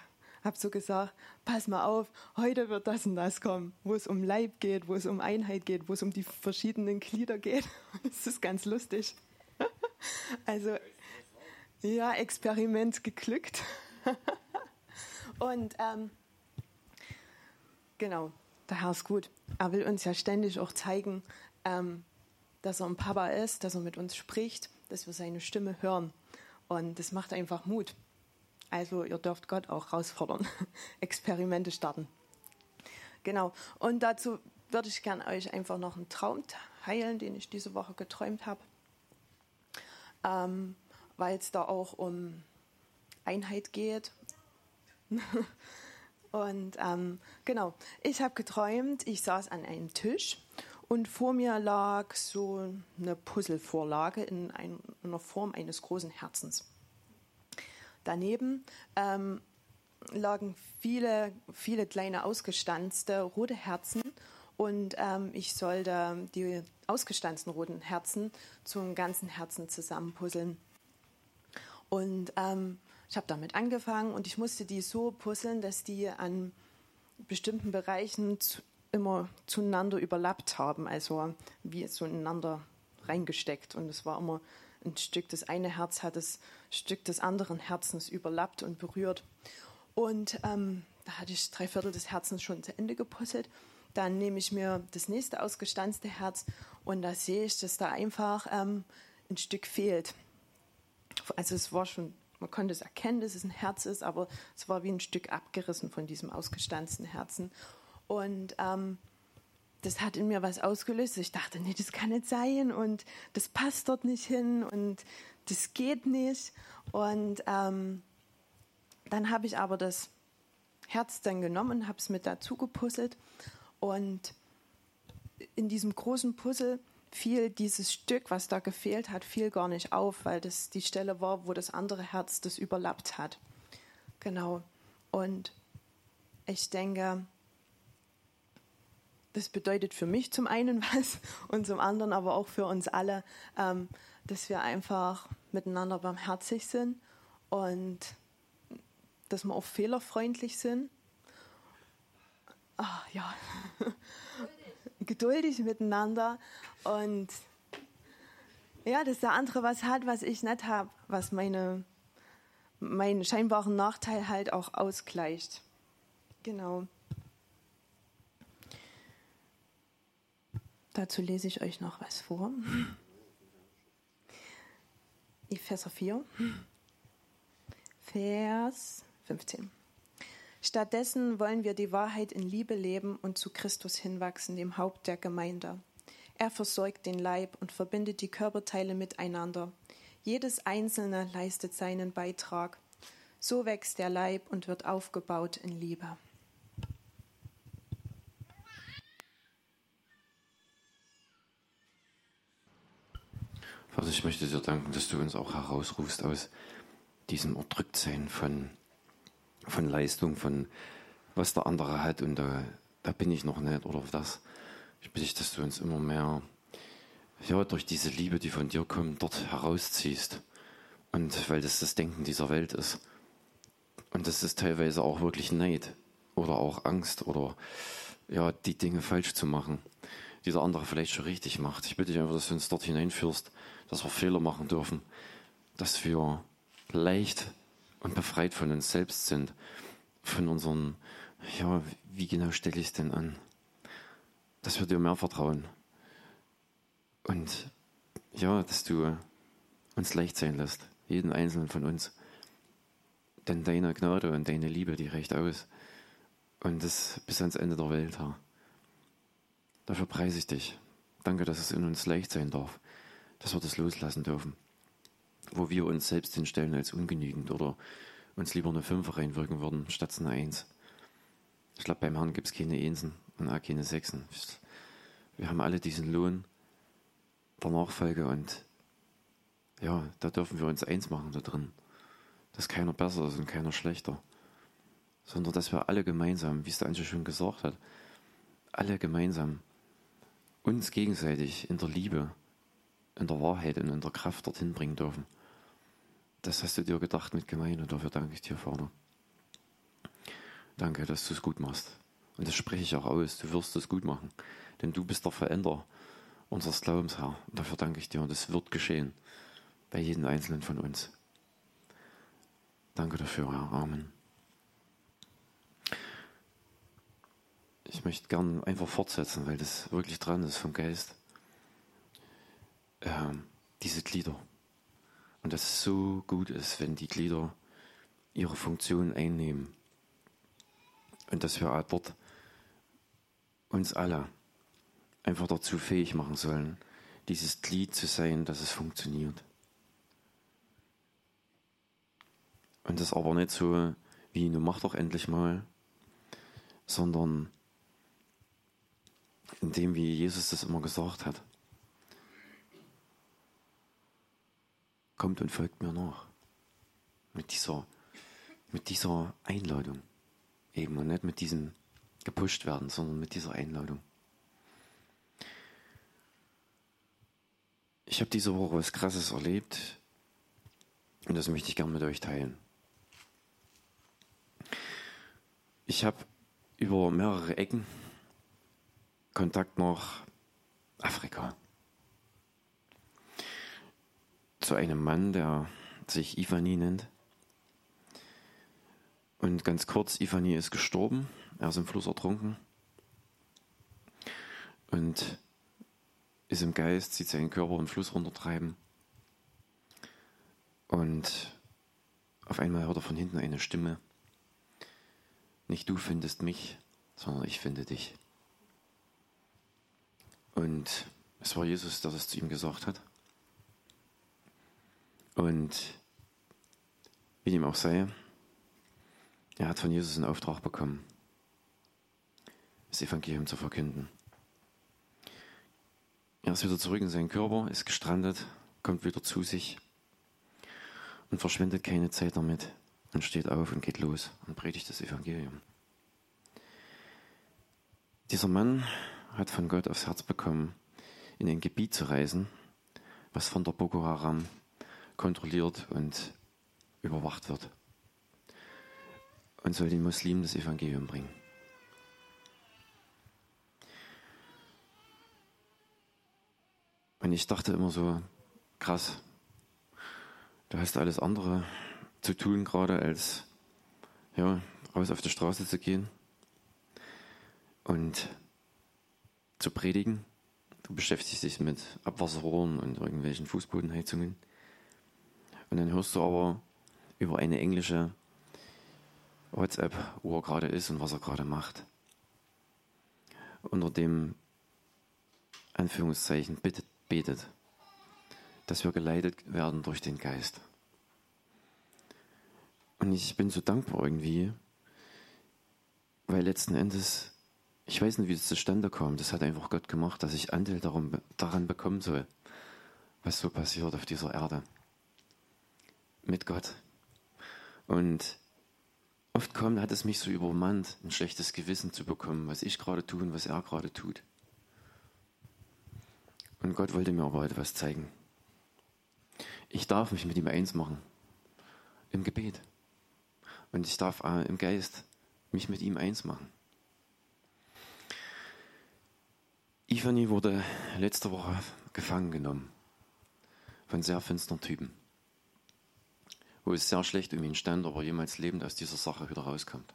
habe so gesagt, pass mal auf, heute wird das und das kommen, wo es um Leib geht, wo es um Einheit geht, wo es um die verschiedenen Glieder geht. [laughs] Das ist ganz lustig. [laughs] Also, ja, Experiment geglückt. Und ähm, genau, der Herr ist gut. Er will uns ja ständig auch zeigen, ähm, dass er ein Papa ist, dass er mit uns spricht, dass wir seine Stimme hören. Und das macht einfach Mut. Also ihr dürft Gott auch herausfordern, [laughs] Experimente starten. Genau. Und dazu würde ich gerne euch einfach noch einen Traum teilen, den ich diese Woche geträumt habe. Ähm, Weil es da auch um Einheit geht. [laughs] Und ähm, genau, ich habe geträumt, ich saß an einem Tisch und vor mir lag so eine Puzzlevorlage in, ein, in der Form eines großen Herzens. Daneben ähm, lagen viele, viele kleine ausgestanzte rote Herzen und ähm, ich sollte die ausgestanzten roten Herzen zum ganzen Herzen zusammenpuzzeln. Und ähm, ich habe damit angefangen und ich musste die so puzzeln, dass die an bestimmten Bereichen zu, immer zueinander überlappt haben, also wie so ineinander reingesteckt. Und es war immer ein Stück, das eine Herz hat das Stück des anderen Herzens überlappt und berührt. Und ähm, da hatte ich drei Viertel des Herzens schon zu Ende gepuzzelt. Dann nehme ich mir das nächste ausgestanzte Herz und da sehe ich, dass da einfach ähm, ein Stück fehlt. Also es war schon, man konnte es erkennen, dass es ein Herz ist, aber es war wie ein Stück abgerissen von diesem ausgestanzten Herzen. Und ähm, das hat in mir was ausgelöst. Ich dachte, nee, das kann nicht sein und das passt dort nicht hin und das geht nicht. Und ähm, dann habe ich aber das Herz dann genommen und habe es mit dazu gepuzzelt. Und in diesem großen Puzzle fiel dieses Stück, was da gefehlt hat, fiel gar nicht auf, weil das die Stelle war, wo das andere Herz das überlappt hat. Genau. Und ich denke, das bedeutet für mich zum einen [laughs] was und zum anderen aber auch für uns alle, ähm, dass wir einfach miteinander barmherzig sind und dass wir auch fehlerfreundlich sind. Ach, ja, [laughs] geduldig miteinander und ja, dass der andere was hat, was ich nicht habe, was meine, meinen scheinbaren Nachteil halt auch ausgleicht. Genau. Dazu lese ich euch noch was vor. Epheser 4, Vers 15. Stattdessen wollen wir die Wahrheit in Liebe leben und zu Christus hinwachsen, dem Haupt der Gemeinde. Er versorgt den Leib und verbindet die Körperteile miteinander. Jedes Einzelne leistet seinen Beitrag. So wächst der Leib und wird aufgebaut in Liebe. Vater, ich möchte dir danken, dass du uns auch herausrufst aus diesem Erdrücktsein von, von Leistung, von was der andere hat und da, da bin ich noch nicht oder das. Ich bitte dich, dass du uns immer mehr ja, durch diese Liebe, die von dir kommt, dort herausziehst. Und weil das das Denken dieser Welt ist. Und das ist teilweise auch wirklich Neid oder auch Angst oder ja, die Dinge falsch zu machen, die der andere vielleicht schon richtig macht. Ich bitte dich einfach, dass du uns dort hineinführst, dass wir Fehler machen dürfen, dass wir leicht und befreit von uns selbst sind, von unseren, ja, wie genau stelle ich es denn an? Dass wir dir mehr vertrauen. Und ja, dass du uns leicht sein lässt, jeden einzelnen von uns. Denn deine Gnade und deine Liebe, die reicht aus. Und das bis ans Ende der Welt, Herr. Dafür preise ich dich. Danke, dass es in uns leicht sein darf, dass wir das loslassen dürfen. Wo wir uns selbst hinstellen als ungenügend oder uns lieber eine Fünfer reinwirken würden, statt eine Eins. Ich glaube, beim Herrn gibt es keine Einsen und auch keine Sechsen. Wir haben alle diesen Lohn der Nachfolge und ja, da dürfen wir uns eins machen da drin. Dass keiner besser ist und keiner schlechter. Sondern dass wir alle gemeinsam, wie es der Anche schon gesagt hat, alle gemeinsam uns gegenseitig in der Liebe, in der Wahrheit und in der Kraft dorthin bringen dürfen. Das hast du dir gedacht mit Gemeinde und dafür danke ich dir, Vater. Danke, dass du es gut machst. Und das spreche ich auch aus. Du wirst es gut machen. Denn du bist der Veränderer unseres Glaubens, Herr. Und dafür danke ich dir. Und es wird geschehen. Bei jedem Einzelnen von uns. Danke dafür, Herr. Amen. Ich möchte gern einfach fortsetzen, weil das wirklich dran ist vom Geist. Ähm, diese Glieder. Und dass es so gut ist, wenn die Glieder ihre Funktion einnehmen. Und dass wir dort uns alle einfach dazu fähig machen sollen, dieses Glied zu sein, dass es funktioniert. Und das aber nicht so wie, nun mach doch endlich mal, sondern in dem, wie Jesus das immer gesagt hat. Kommt und folgt mir nach. Mit dieser, mit dieser Einladung. Eben und nicht mit diesem gepusht werden, sondern mit dieser Einladung. Ich habe diese Woche was Krasses erlebt und das möchte ich gerne mit euch teilen. Ich habe über mehrere Ecken Kontakt nach Afrika. Zu einem Mann, der sich Ivani nennt. Und ganz kurz, Ivani ist gestorben. Er ist im Fluss ertrunken. Und ist im Geist, sieht seinen Körper im Fluss runtertreiben. Und auf einmal hört er von hinten eine Stimme. Nicht du findest mich, sondern ich finde dich. Und es war Jesus, der das zu ihm gesagt hat. Und wie dem auch sei, er hat von Jesus einen Auftrag bekommen, das Evangelium zu verkünden. Er ist wieder zurück in seinen Körper, ist gestrandet, kommt wieder zu sich und verschwendet keine Zeit damit und steht auf und geht los und predigt das Evangelium. Dieser Mann hat von Gott aufs Herz bekommen, in ein Gebiet zu reisen, was von der Boko Haram kontrolliert und überwacht wird. Und soll den Muslimen das Evangelium bringen. Und ich dachte immer so, krass, du hast alles andere zu tun gerade, als ja, raus auf die Straße zu gehen und zu predigen. Du beschäftigst dich mit Abwasserrohren und irgendwelchen Fußbodenheizungen. Und dann hörst du aber über eine englische WhatsApp, wo er gerade ist und was er gerade macht. Unter dem Anführungszeichen bittet, betet, dass wir geleitet werden durch den Geist. Und ich bin so dankbar irgendwie, weil letzten Endes, ich weiß nicht, wie das zustande kam. Das hat einfach Gott gemacht, dass ich Anteil darum, daran bekommen soll, was so passiert auf dieser Erde. Mit Gott. Und oft kommt, hat es mich so übermannt, ein schlechtes Gewissen zu bekommen, was ich gerade tue und was er gerade tut. Und Gott wollte mir aber etwas zeigen. Ich darf mich mit ihm eins machen. Im Gebet. Und ich darf äh, im Geist mich mit ihm eins machen. Ivani wurde letzte Woche gefangen genommen von sehr finsteren Typen, wo es sehr schlecht um ihn stand, aber jemals lebend aus dieser Sache wieder rauskommt.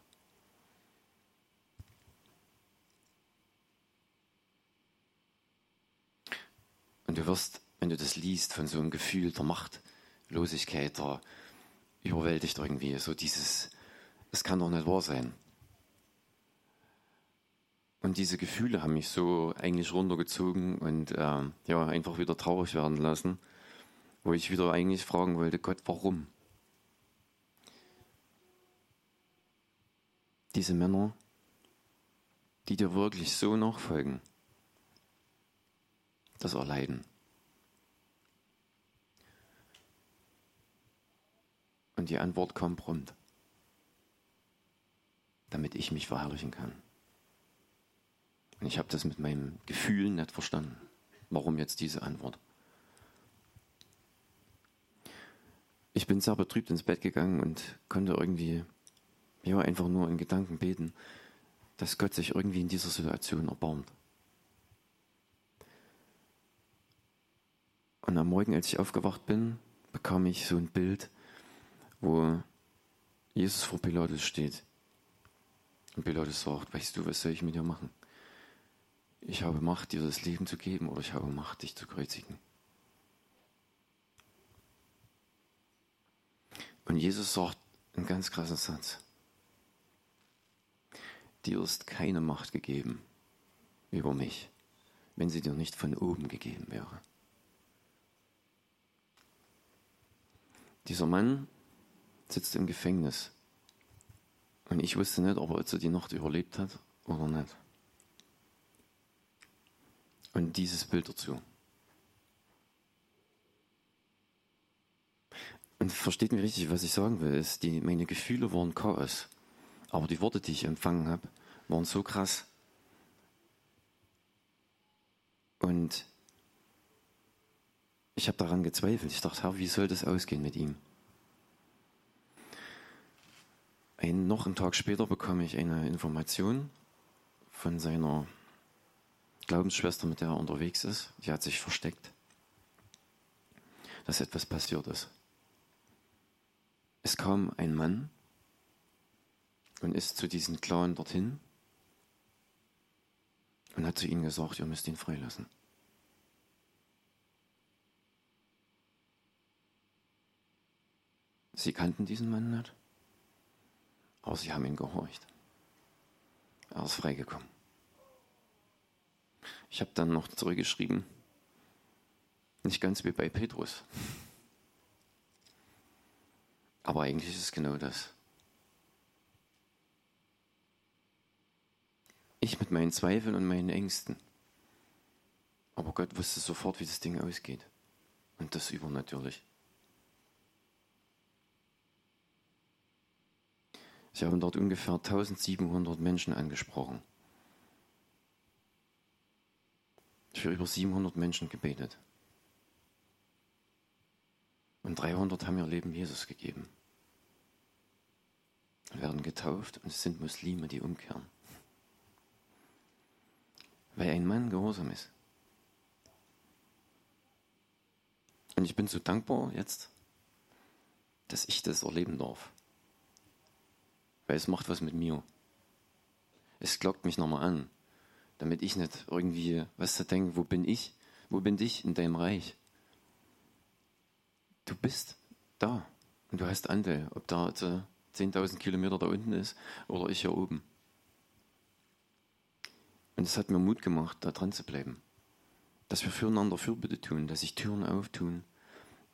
Und du wirst, wenn du das liest, von so einem Gefühl der Machtlosigkeit, der überwältigt irgendwie, so dieses, es kann doch nicht wahr sein. Und diese Gefühle haben mich so eigentlich runtergezogen und äh, ja, einfach wieder traurig werden lassen, wo ich wieder eigentlich fragen wollte, Gott, warum? Diese Männer, die dir wirklich so nachfolgen, das erleiden. Und die Antwort kommt prompt, damit ich mich verherrlichen kann. Und ich habe das mit meinem Gefühl nicht verstanden. Warum jetzt diese Antwort? Ich bin sehr betrübt ins Bett gegangen und konnte irgendwie ja, einfach nur in Gedanken beten, dass Gott sich irgendwie in dieser Situation erbarmt. Und am Morgen, als ich aufgewacht bin, bekam ich so ein Bild, wo Jesus vor Pilatus steht. Und Pilatus sagt, weißt du, was soll ich mit dir machen? Ich habe Macht, dir das Leben zu geben oder ich habe Macht, dich zu kreuzigen. Und Jesus sagt einen ganz krassen Satz. Dir ist keine Macht gegeben über mich, wenn sie dir nicht von oben gegeben wäre. Dieser Mann sitzt im Gefängnis. Und ich wusste nicht, ob er jetzt die Nacht überlebt hat oder nicht. Und dieses Bild dazu. Und versteht mich richtig, was ich sagen will, ist, die, meine Gefühle waren Chaos. Aber die Worte, die ich empfangen habe, waren so krass. Und ich habe daran gezweifelt. Ich dachte, Herr, wie soll das ausgehen mit ihm? Ein, noch einen Tag später bekam ich eine Information von seiner Glaubensschwester, mit der er unterwegs ist. Die hat sich versteckt, dass etwas passiert ist. Es kam ein Mann und ist zu diesem Clown dorthin und hat zu ihnen gesagt, ihr müsst ihn freilassen. Sie kannten diesen Mann nicht, aber sie haben ihn gehorcht. Er ist freigekommen. Ich habe dann noch zurückgeschrieben, nicht ganz wie bei Petrus. [laughs] Aber eigentlich ist es genau das. Ich mit meinen Zweifeln und meinen Ängsten. Aber Gott wusste sofort, wie das Ding ausgeht. Und das übernatürlich. Sie haben dort ungefähr 1700 Menschen angesprochen. Für über 700 Menschen gebetet. Und 300 haben ihr Leben Jesus gegeben. Werden getauft und es sind Muslime, die umkehren. Weil ein Mann gehorsam ist. Und ich bin so dankbar jetzt, dass ich das erleben darf. Weil es macht was mit mir. Es glockt mich nochmal an, damit ich nicht irgendwie, was zu denken, wo bin ich? Wo bin ich in deinem Reich? Du bist da und du hast Anteil, ob da 10.000 Kilometer da unten ist oder ich hier oben. Und es hat mir Mut gemacht, da dran zu bleiben. Dass wir füreinander Fürbitte tun, dass sich Türen auftun,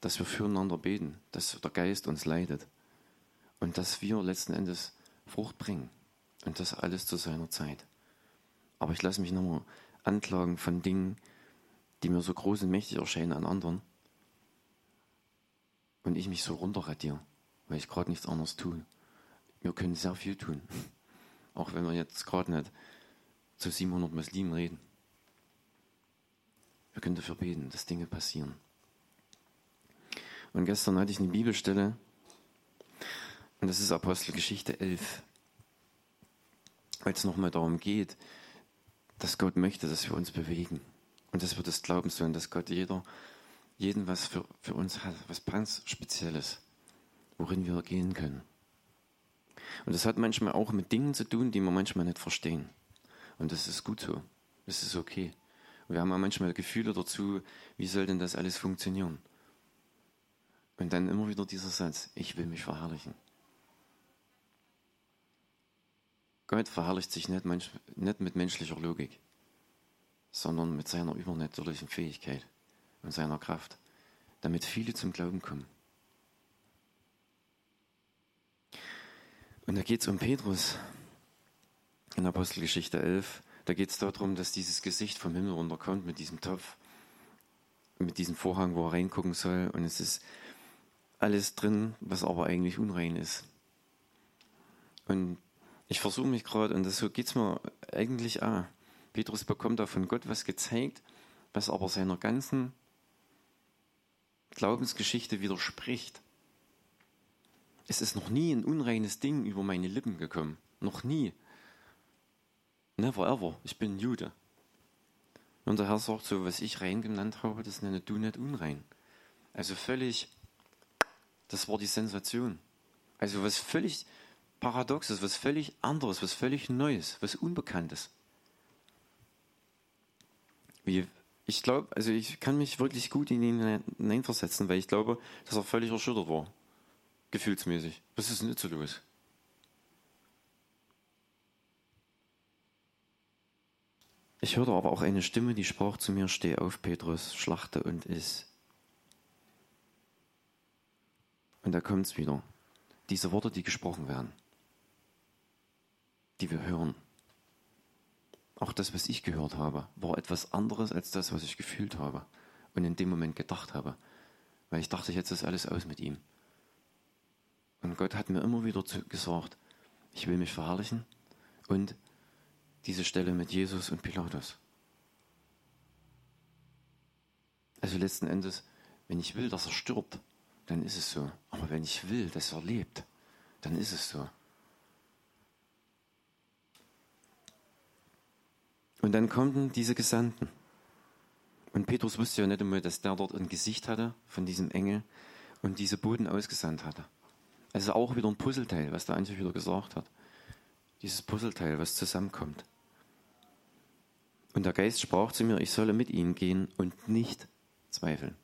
dass wir füreinander beten, dass der Geist uns leitet und dass wir letzten Endes Frucht bringen. Und das alles zu seiner Zeit. Aber ich lasse mich nochmal anklagen von Dingen, die mir so groß und mächtig erscheinen an anderen. Und ich mich so runterradiere, weil ich gerade nichts anderes tue. Wir können sehr viel tun. [laughs] Auch wenn wir jetzt gerade nicht zu 700 Muslimen reden. Wir können dafür beten, dass Dinge passieren. Und gestern hatte ich eine Bibelstelle, und das ist Apostelgeschichte 11 weil es nochmal darum geht, dass Gott möchte, dass wir uns bewegen und dass wir das glauben sollen, dass Gott jeder, jeden was für, für uns hat, was ganz Spezielles, worin wir gehen können. Und das hat manchmal auch mit Dingen zu tun, die wir manchmal nicht verstehen. Und das ist gut so. Das ist okay. Und wir haben auch manchmal Gefühle dazu, wie soll denn das alles funktionieren? Und dann immer wieder dieser Satz, ich will mich verherrlichen. Gott verherrlicht sich nicht, nicht mit menschlicher Logik, sondern mit seiner übernatürlichen Fähigkeit und seiner Kraft, damit viele zum Glauben kommen. Und da geht es um Petrus in Apostelgeschichte 11. Da geht es darum, dass dieses Gesicht vom Himmel runterkommt mit diesem Topf, mit diesem Vorhang, wo er reingucken soll. Und es ist alles drin, was aber eigentlich unrein ist. Und ich versuche mich gerade, und das, so geht es mir eigentlich auch. Petrus bekommt da von Gott was gezeigt, was aber seiner ganzen Glaubensgeschichte widerspricht. Es ist noch nie ein unreines Ding über meine Lippen gekommen. Noch nie. Never ever. Ich bin Jude. Und der Herr sagt so, was ich rein genannt habe, das nenne du nicht unrein. Also völlig, das war die Sensation. Also was völlig Paradoxes, was völlig anderes, was völlig Neues, was Unbekanntes. Wie, ich glaube, also ich kann mich wirklich gut in ihn hineinversetzen, weil ich glaube, dass er völlig erschüttert war gefühlsmäßig. Was ist denn jetzt so los? Ich hörte aber auch eine Stimme, die sprach zu mir, steh auf, Petrus, schlachte und iss. Und da kommt es wieder. Diese Worte, die gesprochen werden, die wir hören. Auch das, was ich gehört habe, war etwas anderes als das, was ich gefühlt habe und in dem Moment gedacht habe. Weil ich dachte, jetzt ist alles aus mit ihm. Und Gott hat mir immer wieder gesagt, ich will mich verherrlichen und diese Stelle mit Jesus und Pilatus. Also letzten Endes, wenn ich will, dass er stirbt, dann ist es so. Aber wenn ich will, dass er lebt, dann ist es so. Und dann kommen diese Gesandten. Und Petrus wusste ja nicht einmal, dass der dort ein Gesicht hatte von diesem Engel und diese Boden ausgesandt hatte. Also auch wieder ein Puzzleteil, was der Antje wieder gesagt hat. Dieses Puzzleteil, was zusammenkommt. Und der Geist sprach zu mir, ich solle mit ihnen gehen und nicht zweifeln.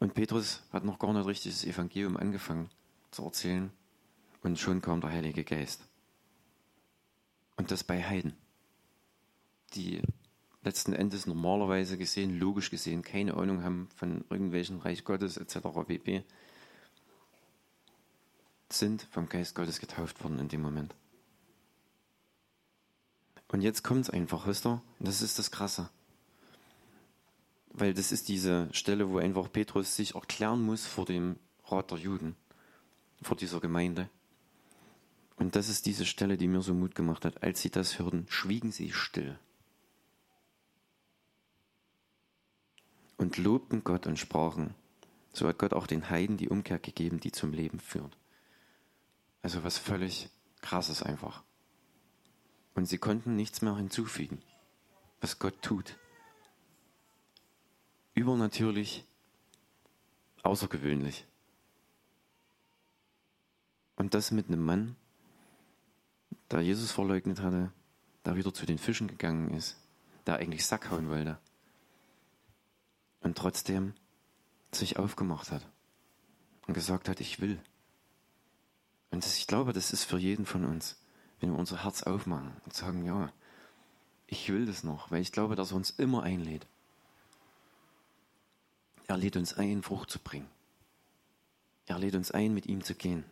Und Petrus hat noch gar nicht richtig das Evangelium angefangen zu erzählen. Und schon kam der Heilige Geist. Und das bei Heiden, die letzten Endes normalerweise gesehen, logisch gesehen, keine Ahnung haben von irgendwelchen Reich Gottes etc. pp. Sind vom Geist Gottes getauft worden in dem Moment. Und jetzt kommt es einfach, wisst ihr? Das ist das Krasse. Weil das ist diese Stelle, wo einfach Petrus sich erklären muss vor dem Rat der Juden, vor dieser Gemeinde. Und das ist diese Stelle, die mir so Mut gemacht hat. Als sie das hörten, schwiegen sie still. und lobten Gott und sprachen. So hat Gott auch den Heiden die Umkehr gegeben, die zum Leben führt. Also was völlig krasses einfach. Und sie konnten nichts mehr hinzufügen, was Gott tut. Übernatürlich, außergewöhnlich. Und das mit einem Mann, der Jesus verleugnet hatte, der wieder zu den Fischen gegangen ist, der eigentlich Sack hauen wollte und trotzdem sich aufgemacht hat und gesagt hat, ich will. Und das, ich glaube, das ist für jeden von uns, wenn wir unser Herz aufmachen und sagen, ja, ich will das noch, weil ich glaube, dass er uns immer einlädt. Er lädt uns ein, Frucht zu bringen. Er lädt uns ein, mit ihm zu gehen.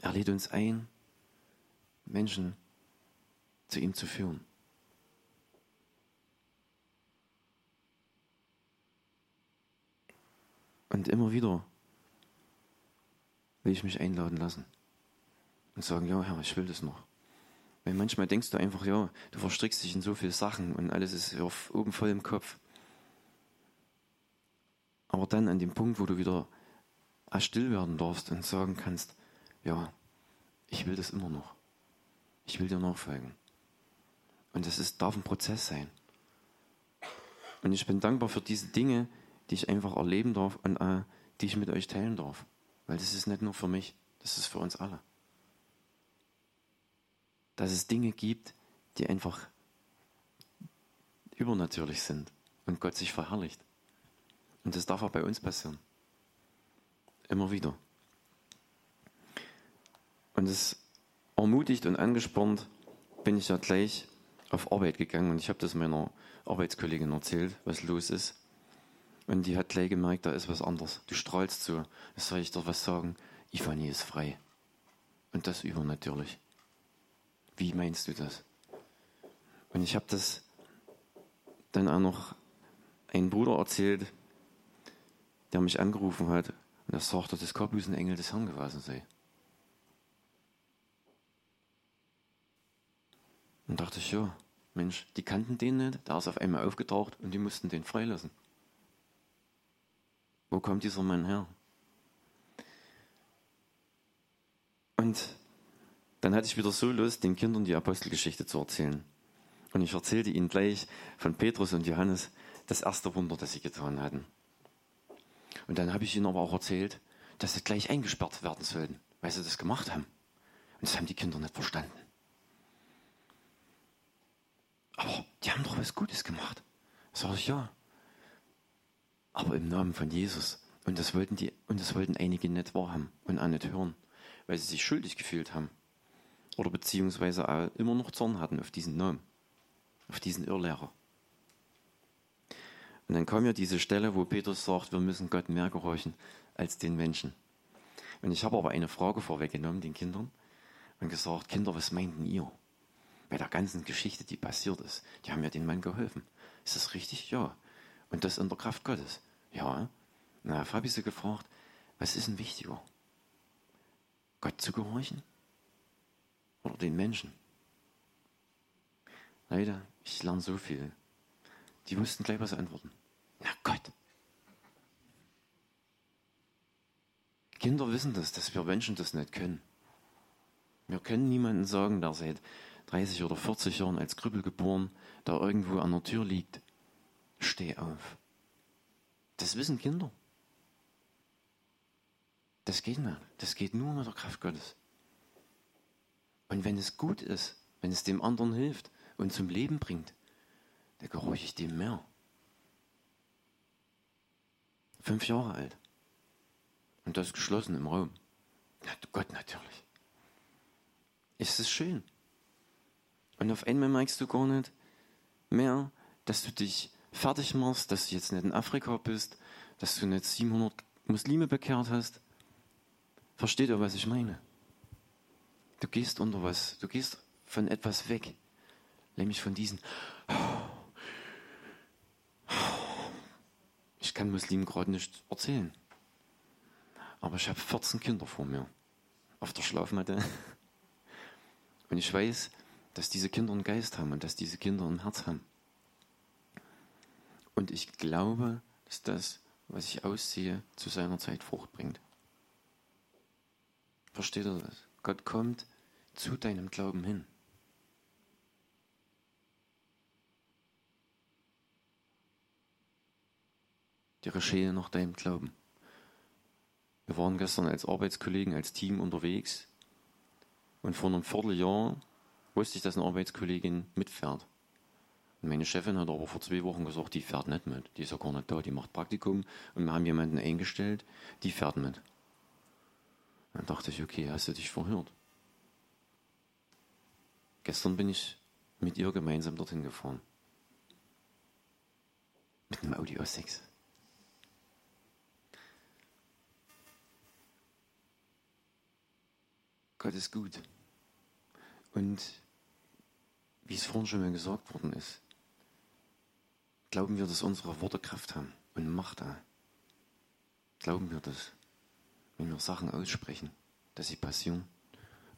Er lädt uns ein, Menschen zu ihm zu führen. Und immer wieder will ich mich einladen lassen und sagen, ja Herr, ich will das noch. Weil manchmal denkst du einfach, ja, du verstrickst dich in so viele Sachen und alles ist auf, oben voll im Kopf. Aber dann an dem Punkt, wo du wieder still werden darfst und sagen kannst, ja, ich will das immer noch. Ich will dir nachfolgen. Und das ist, darf ein Prozess sein. Und ich bin dankbar für diese Dinge, die ich einfach erleben darf und äh, die ich mit euch teilen darf. Weil das ist nicht nur für mich, das ist für uns alle. Dass es Dinge gibt, die einfach übernatürlich sind und Gott sich verherrlicht. Und das darf auch bei uns passieren. Immer wieder. Und es ermutigt und angespornt bin ich ja gleich auf Arbeit gegangen und ich habe das meiner Arbeitskollegin erzählt, was los ist. Und die hat gleich gemerkt, da ist was anderes. Du strahlst so. Was soll ich doch was sagen? Ivani ist frei. Und das übernatürlich. Wie meinst du das? Und ich habe das dann auch noch einem Bruder erzählt, der mich angerufen hat und er sagte, dass Kabus ein Engel des Herrn gewesen sei. Und dachte ich, ja, Mensch, die kannten den nicht, der ist auf einmal aufgetaucht und die mussten den freilassen. Wo kommt dieser Mann her? Und dann hatte ich wieder so Lust, den Kindern die Apostelgeschichte zu erzählen. Und ich erzählte ihnen gleich von Petrus und Johannes das erste Wunder, das sie getan hatten. Und dann habe ich ihnen aber auch erzählt, dass sie gleich eingesperrt werden sollten, weil sie das gemacht haben. Und das haben die Kinder nicht verstanden. Aber die haben doch was Gutes gemacht. Sag ich ja. Aber im Namen von Jesus. Und das wollten die, und das wollten einige nicht wahrhaben und auch nicht hören, weil sie sich schuldig gefühlt haben. Oder beziehungsweise auch immer noch Zorn hatten auf diesen Namen, auf diesen Irrlehrer. Und dann kam ja diese Stelle, wo Petrus sagt, wir müssen Gott mehr gehorchen als den Menschen. Und ich habe aber eine Frage vorweggenommen den Kindern und gesagt, Kinder, was meinten ihr? Bei der ganzen Geschichte, die passiert ist. Die haben ja den Mann geholfen. Ist das richtig? Ja. Und das in der Kraft Gottes. Ja. Na, habe ich sie gefragt, was ist denn wichtiger? Gott zu gehorchen? Oder den Menschen? Leider, ich lerne so viel. Die wussten gleich, was antworten. Na Gott. Kinder wissen das, dass wir Menschen das nicht können. Wir können niemanden sagen, der seit 30 oder 40 Jahren als Krüppel geboren, da irgendwo an der Tür liegt, steh auf. Das wissen Kinder. Das geht nicht. Das geht nur mit der Kraft Gottes. Und wenn es gut ist, wenn es dem anderen hilft und zum Leben bringt, dann gehorche ich dem mehr. Fünf Jahre alt. Und das geschlossen im Raum. Na, Gott natürlich. Ist es schön. Und auf einmal merkst du gar nicht mehr, dass du dich fertig machst, dass du jetzt nicht in Afrika bist, dass du nicht 700 Muslime bekehrt hast. Versteht ihr, was ich meine? Du gehst unter was, du gehst von etwas weg, nämlich von diesen. Ich kann Muslimen gerade nicht erzählen. Aber ich habe 14 Kinder vor mir auf der Schlafmatte. Und ich weiß, dass diese Kinder einen Geist haben und dass diese Kinder ein Herz haben. Und ich glaube, dass das, was ich aussehe, zu seiner Zeit Frucht bringt. Versteht ihr das? Gott kommt zu deinem Glauben hin. Die geschehe nach deinem Glauben. Wir waren gestern als Arbeitskollegen, als Team unterwegs und vor einem Vierteljahr wusste ich, dass eine Arbeitskollegin mitfährt. Meine Chefin hat aber vor zwei Wochen gesagt, die fährt nicht mit. Die ist ja gar nicht da, die macht Praktikum und wir haben jemanden eingestellt, die fährt mit. Dann dachte ich, okay, hast du dich verhört? Gestern bin ich mit ihr gemeinsam dorthin gefahren. Mit einem Audi A6. Gott ist gut. Und wie es vorhin schon mal gesagt worden ist, glauben wir, dass unsere Worte Kraft haben und Macht haben. Glauben wir das, wenn wir Sachen aussprechen, dass sie passieren.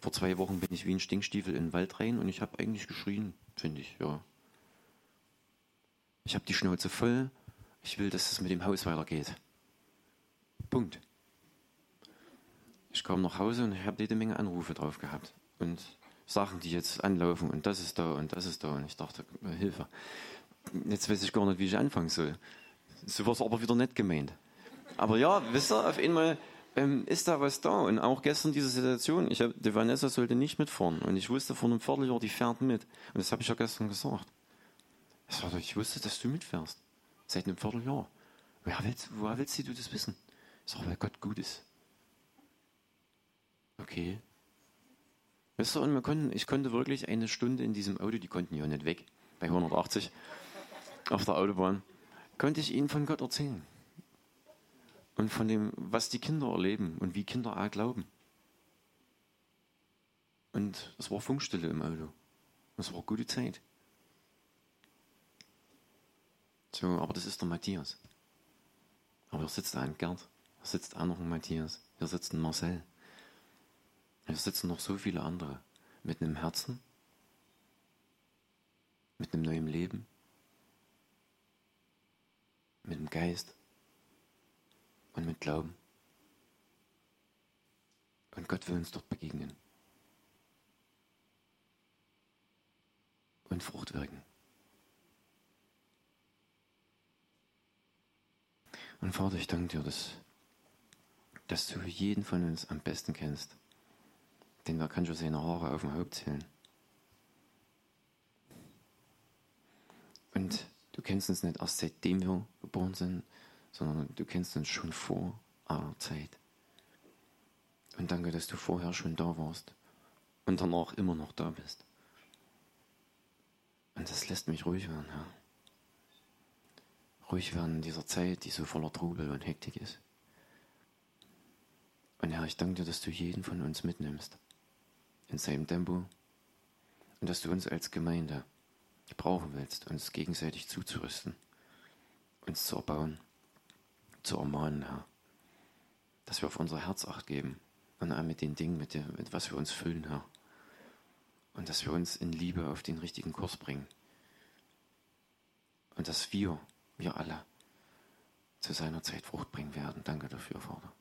Vor zwei Wochen bin ich wie ein Stinkstiefel in den Wald rein und ich habe eigentlich geschrien, finde ich, ja. Ich habe die Schnauze voll. Ich will, dass es mit dem Haus weitergeht. Punkt. Ich kam nach Hause und ich habe jede Menge Anrufe drauf gehabt. Und Sachen, die jetzt anlaufen und das ist da und das ist da. Und ich dachte, Hilfe. Jetzt weiß ich gar nicht, wie ich anfangen soll. So war es aber wieder nicht gemeint. Aber ja, wisst ihr, auf einmal ähm, ist da was da. Und auch gestern diese Situation, ich hab, die Vanessa sollte nicht mitfahren. Und ich wusste vor einem Vierteljahr, die fährt mit. Und das habe ich ja gestern gesagt. Ich wusste, dass du mitfährst. Seit einem Vierteljahr. Woher willst, woher willst du das wissen? Ich sage, weil Gott gut ist. Okay. Weißt du, und wir konnten, ich konnte wirklich eine Stunde in diesem Auto, die konnten ja nicht weg, bei 180 auf der Autobahn, konnte ich ihnen von Gott erzählen. Und von dem, was die Kinder erleben und wie Kinder auch glauben. Und es war Funkstille im Auto. Es war gute Zeit. So, aber das ist der Matthias. Aber hier sitzt ein Gerd. Hier sitzt auch noch ein Matthias. Hier sitzt ein Marcel. Hier sitzen noch so viele andere. Mit einem Herzen. Mit einem neuen Leben. Mit dem Geist. Und mit Glauben. Und Gott will uns dort begegnen. Und Frucht wirken. Und Vater, ich danke dir, dass, dass du jeden von uns am besten kennst. Denn da kannst du seine Haare auf dem Haupt zählen. Und du kennst uns nicht erst seitdem wir geboren sind, sondern du kennst uns schon vor aller Zeit. Und danke, dass du vorher schon da warst und danach immer noch da bist. Und das lässt mich ruhig werden, Herr ruhig werden in dieser Zeit, die so voller Trubel und Hektik ist. Und Herr, ich danke dir, dass du jeden von uns mitnimmst in seinem Tempo und dass du uns als Gemeinde brauchen willst, uns gegenseitig zuzurüsten, uns zu erbauen, zu ermahnen, Herr. Dass wir auf unser Herz acht geben und auch mit den Dingen, mit, der, mit was wir uns füllen, Herr. Und dass wir uns in Liebe auf den richtigen Kurs bringen. Und dass wir wir alle zu seiner Zeit Frucht bringen werden. Danke dafür, Vater.